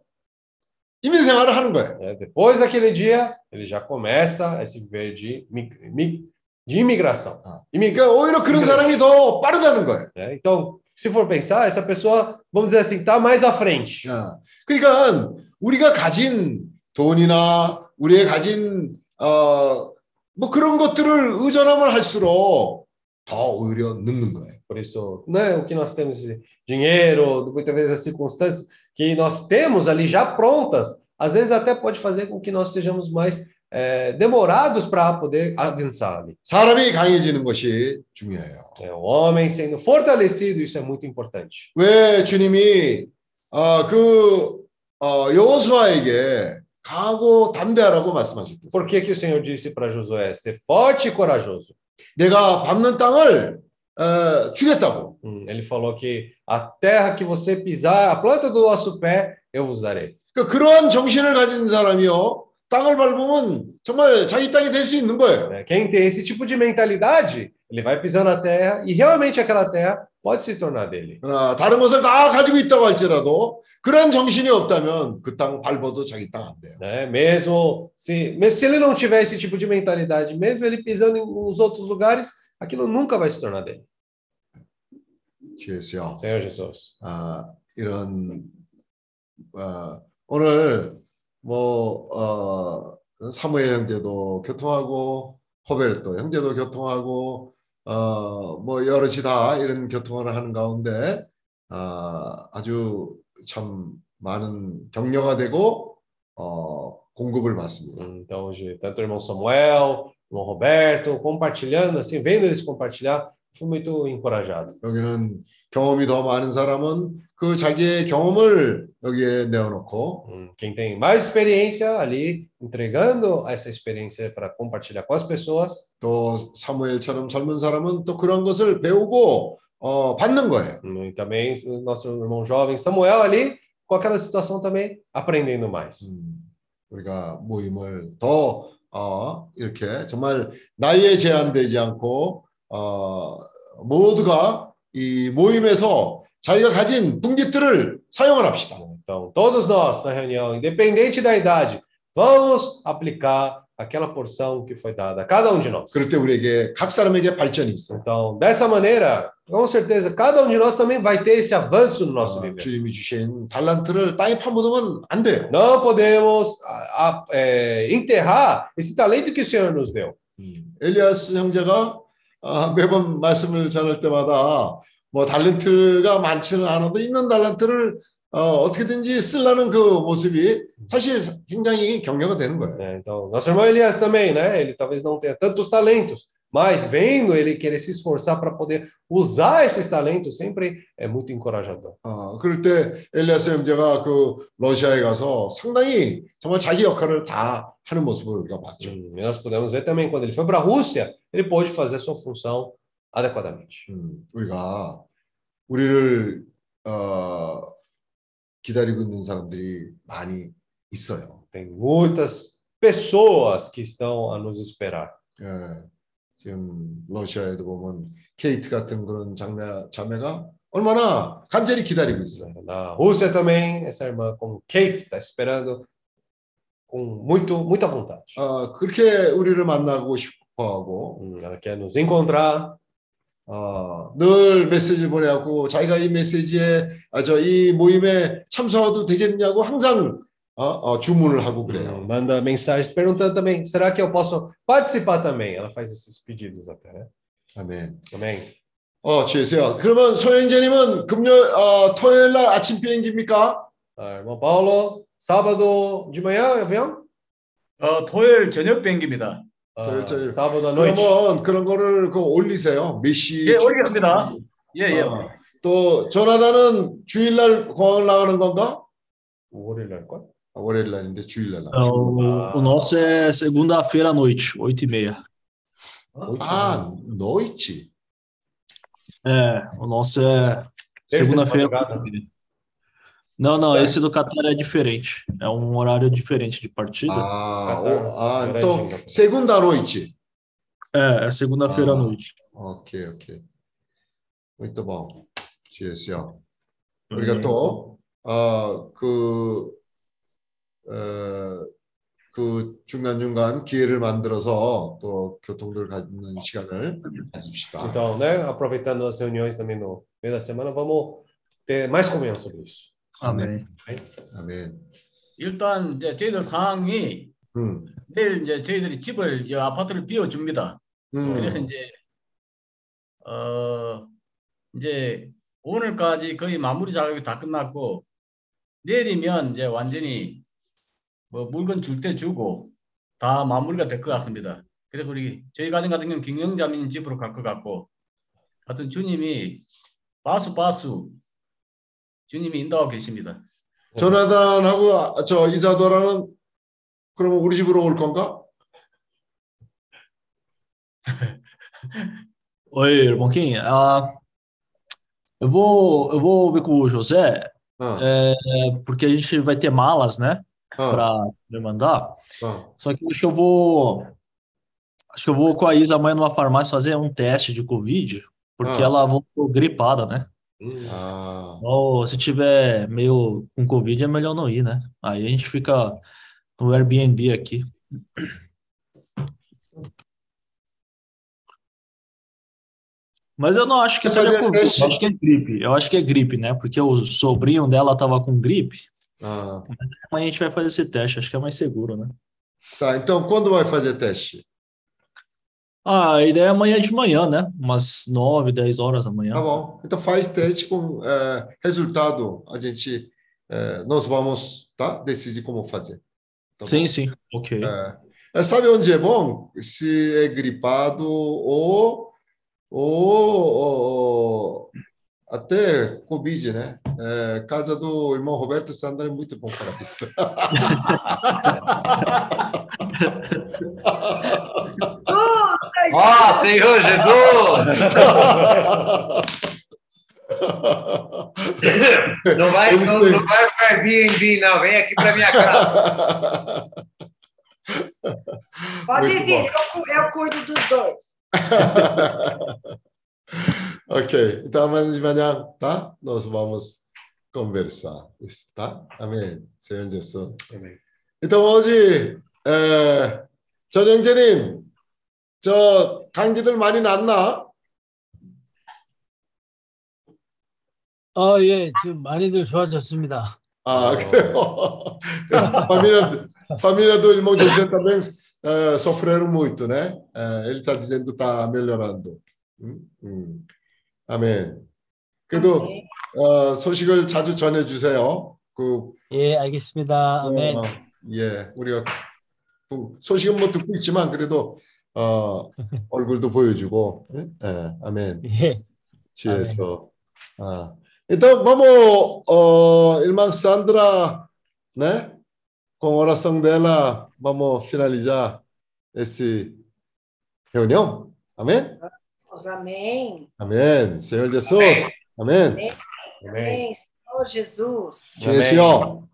이민 생활을 하는 거예요. né, depois daquele dia, ele já começa esse viver de, mi- mi- de imigração. Imigra- 그러니까 오히려 그런 사람이 더 빠르다는 거예요. né? Então, se for pensar, essa pessoa, vamos dizer assim, está mais à frente. 야, 그러니까 우리가 가진 돈이나 우리의 가진 어, 뭐 그런 것들을 의존하면 할수록 더 오히려 늦는 거예요. Por isso, né, o que nós temos, esse dinheiro, muitas vezes as circunstâncias que nós temos ali já prontas, às vezes até pode fazer com que nós sejamos mais eh, demorados para poder avançar ali. 사람이 강해지는 것이 중요해요. É, o homem sendo fortalecido, isso é muito importante. 왜 주님이 어, 그 어, 여호수아에게 강하고 담대하라고 말씀하셨겠어요? Por que, que o Senhor disse para Josué ser forte e corajoso? 내가 밟는 땅을 어, 주겠다고. Hum, ele falou que a terra que você pisar, a planta do vosso pé, eu vos darei. 그러니까 그러한 정신을 가진 사람이요 땅을 밟으면 정말 자기 땅이 될 수 있는 거예요. né? Quem tem esse tipo de mentalidade, ele vai pisar na terra e realmente aquela terra 그러나 다른 것을 다 가지고 있다고 할지라도 그런 정신이 없다면 그 땅 밟아도 자기 땅 안 돼요. né? Mesmo se, mesmo se ele não tiver esse tipo de mentalidade, mesmo ele pisando em nos outros lugares, aquilo nunca vai se tornar dele. 주여서 Senhor Jesus. 아, 이런 어, 오늘 뭐 어, 사무엘 형제도 교통하고 호벨도 형제도 교통하고 어, 뭐 여럿이 다 이런 교통을 ha는 가운데 아, 아주 참 많은 격려가 되고 어, 공급을 받습니다. Então, hoje, tanto o irmão Samuel, o irmão Roberto, compartilhando, assim, vendo eles compartilhar, fui muito encorajado. 여기는 경험이 더 많은 사람은 그 자기의 경험을 여기에 내어놓고 Hum, Quem tem mais experiência ali, entregando essa experiência para compartilhar com as pessoas, 또 사무엘처럼 젊은 사람은 또 그런 것을 배우고 어, 받는 거예요. Hum, e também o nosso irmão jovem Samuel ali, com aquela situação também aprendendo mais. 음, 우리가 모임을 더 어, 이렇게 정말 나이에 제한되지 않고 어, 모두가 이 모임에서 자기가 가진 분깃들을 사용을 합시다. Então, todos nós na reunião, independente da idade, vamos aplicar aquela porção que foi dada a cada um de nós. 그럴 때 우리에게 각 사람에게 발전이 있어. Então, dessa maneira, com certeza, cada um de nós também vai ter esse avanço no nosso 어, nível. 주님이 주신 달란트를 땅에 파묻으면 안 돼요. Não podemos a- a- é, enterrar esse talento que o Senhor nos deu. 엘리아스 형제가 아, 매번 말씀을 전할 때마다 뭐 달란트가 많지는 않아도 있는 달란트를 어, 어떻게든지 쓰려는 그 모습이 사실 굉장히 격려가 되는 거예요. né? Então, nosso irmão Elias também, né? Ele talvez não tenha tantos talentos, mas vendo ele querer se esforçar para poder usar esses talentos sempre é muito encorajador. 어, 그럴 때 엘리아스 형제가 그 러시아에 가서 상당히 정말 자기 역할을 다 하는 모습을 우리가 봤죠. Hum, e nós podemos ver também quando ele foi para a Rússia, ele pôde fazer a sua função adequadamente. 음, 우리가 우리를 어, 기다리고 있는 사람들이 많이 있어요. Tem muitas pessoas que estão a nos esperar. 예, 지금 러시아에도 보면 케이트 같은 그런 자매, 자매가 얼마나 간절히 기다리고 있어요. Na Rússia também, essa irmã como Kate está esperando com muito, muita vontade. 어, 그렇게 우리를 만나고 싶어하고 Hum, Ela quer nos encontrar, 어, 늘 메시지를 보내고 자기가 이 메시지에 아, 저이 모임에 참석해도 되겠냐고 항상 어, 어, 주문을 하고 그래요. hum, manda mensagens perguntando também: será que eu posso participar também? Ela faz esses pedidos até, né? 아멘. Amém. 어, 주세요. 그러면 소현재님은 금요, 어, 토요일 날 아침 비행기입니까? Ah, irmão Paulo, sábado de manhã, avião? 어, 토요일 저녁 비행기입니다. Ah, 토요일 저녁. sábado à noite. 그러면 그런 거를 그 올리세요. 몇 시? 예, 올리겠습니다. 예, 예. 어, 또 조나단은 주일날 공항을 나가는 건가? 월요일 날 걸? 아, 월요일 날인데 주일날 É, o, o nosso é segunda-feira à noite, 8h30. 아, 너 있지. É, o nosso é Terça de segunda-feira. madrugada. Não, não, É. esse do Qatar é diferente. É um horário diferente de partida. 아, Qatar. 오, 아, 열한 또 시인가? 세군다로 있지. É, é segunda-feira à Ah. noite. 오케이, 오케이. Muito bom. 주였어요. 우리가 또, 어, 그, 어, 그 중간중간 기회를 만들어서 또 교통들 갖는 시간을 가집시다. Então, né, aproveitando as reuniões também no meio da semana, vamos ter mais comunhão sobre isso. Amém. 아멘. 일단 이제 저희들 상황이 음, 내일 이제 저희들이 집을 이 아파트를 비워 줍니다. 음, 그래서 이제 어 이제 오늘까지 거의 마무리 작업이 다 끝났고 내일이면 이제 완전히 뭐 물건 줄 때 주고 다 마무리가 될 것 같습니다. 그래서 우리 저희 가정 같은 경우는 김영자님 집으로 갈 것 같고 하여튼 주님이 바수 바수 주님이 인도하고 계십니다. 조나단하고 아, 저 이사도라는 그러면 우리 집으로 올 건가? Oi, irmão Kim. Ah, eu vou, eu vou ver com o José, 어, é, porque a gente vai ter malas, né, ah. para mandar. Ah. Só que acho que eu vou. Acho que eu vou com a Isa amanhã numa farmácia fazer um teste de Covid, porque ah. ela voltou gripada, né? Ah. Ou se tiver meio com Covid, é melhor não ir, né? Aí a gente fica no Airbnb aqui. Mas eu não acho que seja Covid, eu acho que é gripe. Eu acho que é gripe, né? Porque o sobrinho dela tava com gripe. 아. Amanhã a gente vai fazer esse teste, acho que é mais seguro, né? Tá, então quando vai fazer teste? Ah, a ideia é amanhã de manhã, né? Umas 9, 10 horas da manhã. Tá bom. Então faz teste com eh, resultado. A gente, eh, nós vamos, tá? Decidir como fazer. Tá Sim, bom? sim, ok. É. É, sabe onde é bom? Se é gripado ou, ou, ou até Covid, né? É, casa do irmão Roberto Sandra é muito bom para isso. Ó, Senhor Jesus! Não vai, não, não vai para Airbnb, não. Vem aqui para minha casa. Pode Muito vir, eu, eu cuido dos dois. ok, então amanhã, tá? Nós vamos conversar, tá? Amém. Senhor Jesus. Amém. Então hoje 에, 전영재님, 저 강기들 많이 났나? 아, 예, 지금 많이들 좋아졌습니다. Ah, creio. família, família do irmão José também eh, sofreram muito, né? Eh, ele está dizendo que está melhorando. 음, 음. 아멘. 그래도 어, 소식을 자주 전해주세요. 그, 예, 알겠습니다. 아멘. 어, 예, 우리가 그 소식은 뭐 듣고 있지만 그래도 어, 얼굴도 보여주고, 예? 예, 아멘. 예. Ah. Então, vamos, ó, irmã Sandra, né? Com a oração dela, vamos finalizar esse reunião. Amém? Amém. Amém. Senhor Jesus. Amém. Amém. Senhor Jesus. Sim, Senhor.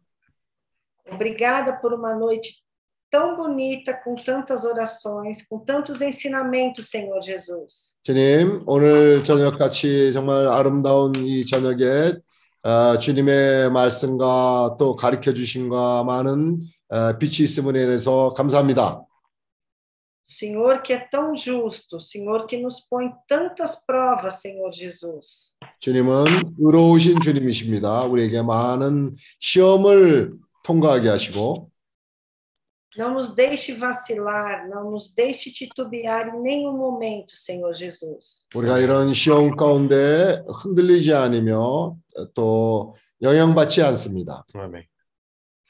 Obrigada por uma noite tão bonita, com tantas orações, com tantos ensinamentos, Senhor Jesus. 주님, 오늘 저녁 같이 정말 아름다운 이 저녁에 아, 주님의 말씀과 또 가르쳐 주신과 많은 아, 빛이 있음으로 인해서 감사합니다. Senhor que é tão justo, Senhor que nos põe tantas provas, Senhor Jesus. 주님은 의로우신 주님이십니다. 우리에게 많은 시험을 통과하게 하시고 Não nos deixe vacilar, não nos deixe titubear em nenhum momento, Senhor Jesus. 우리가 이런 시험 가운데 흔들리지 않으며 또 영향받지 않습니다. 아멘.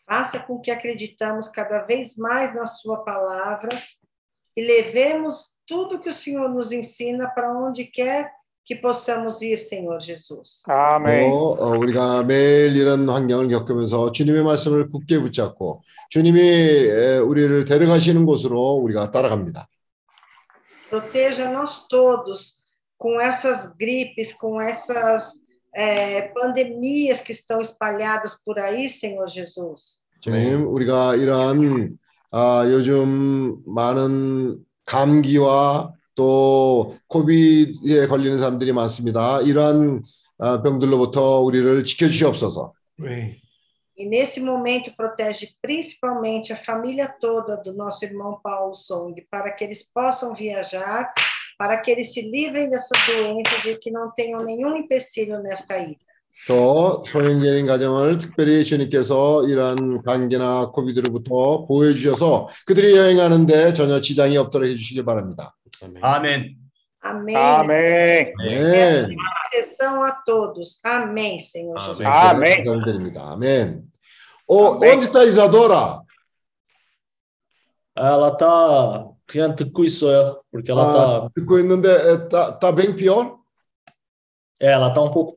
Faça com que acreditamos cada vez mais na Sua palavra e levemos tudo que o Senhor nos ensina para onde quer que possamos ir, Senhor Jesus. 또 어, 우리가 매일 이런 환경을 겪으면서 주님의 말씀을 굳게 붙잡고 주님이 에, 우리를 데려가시는 곳으로 우리가 따라갑니다. Proteja nós todos com essas gripes, com essas eh, pandemias que estão espalhadas por aí, Senhor Jesus. 주님, 우리가 이러한 아, 요즘 많은 감기와 또 코비드에 걸리는 사람들이 많습니다. 이러한 아, 병들로부터 우리를 지켜주시옵소서. E nesse momento protege principalmente a família toda do nosso irmão Paulo Song, para que eles possam viajar, para que eles se livrem dessas doenças e que não tenham nenhum empecilho nesta ida. 또 소형제인 가정을 특별히 주님께서 이러한 감기나 코비드로부터 보호해 주셔서 그들이 여행하는데 전혀 지장이 없도록 해주시길 바랍니다. 아멘. Amém. 아멘. Peço proteção a todos. Amém, Senhor Jesus. 감사드립니다. 아멘. 어, onde está Isadora? Ela tá 그냥 듣고 있어요. Porque ela 아, tá, 듣고 있는데 에, 따, 따 bem pior? é, ela tá um pouco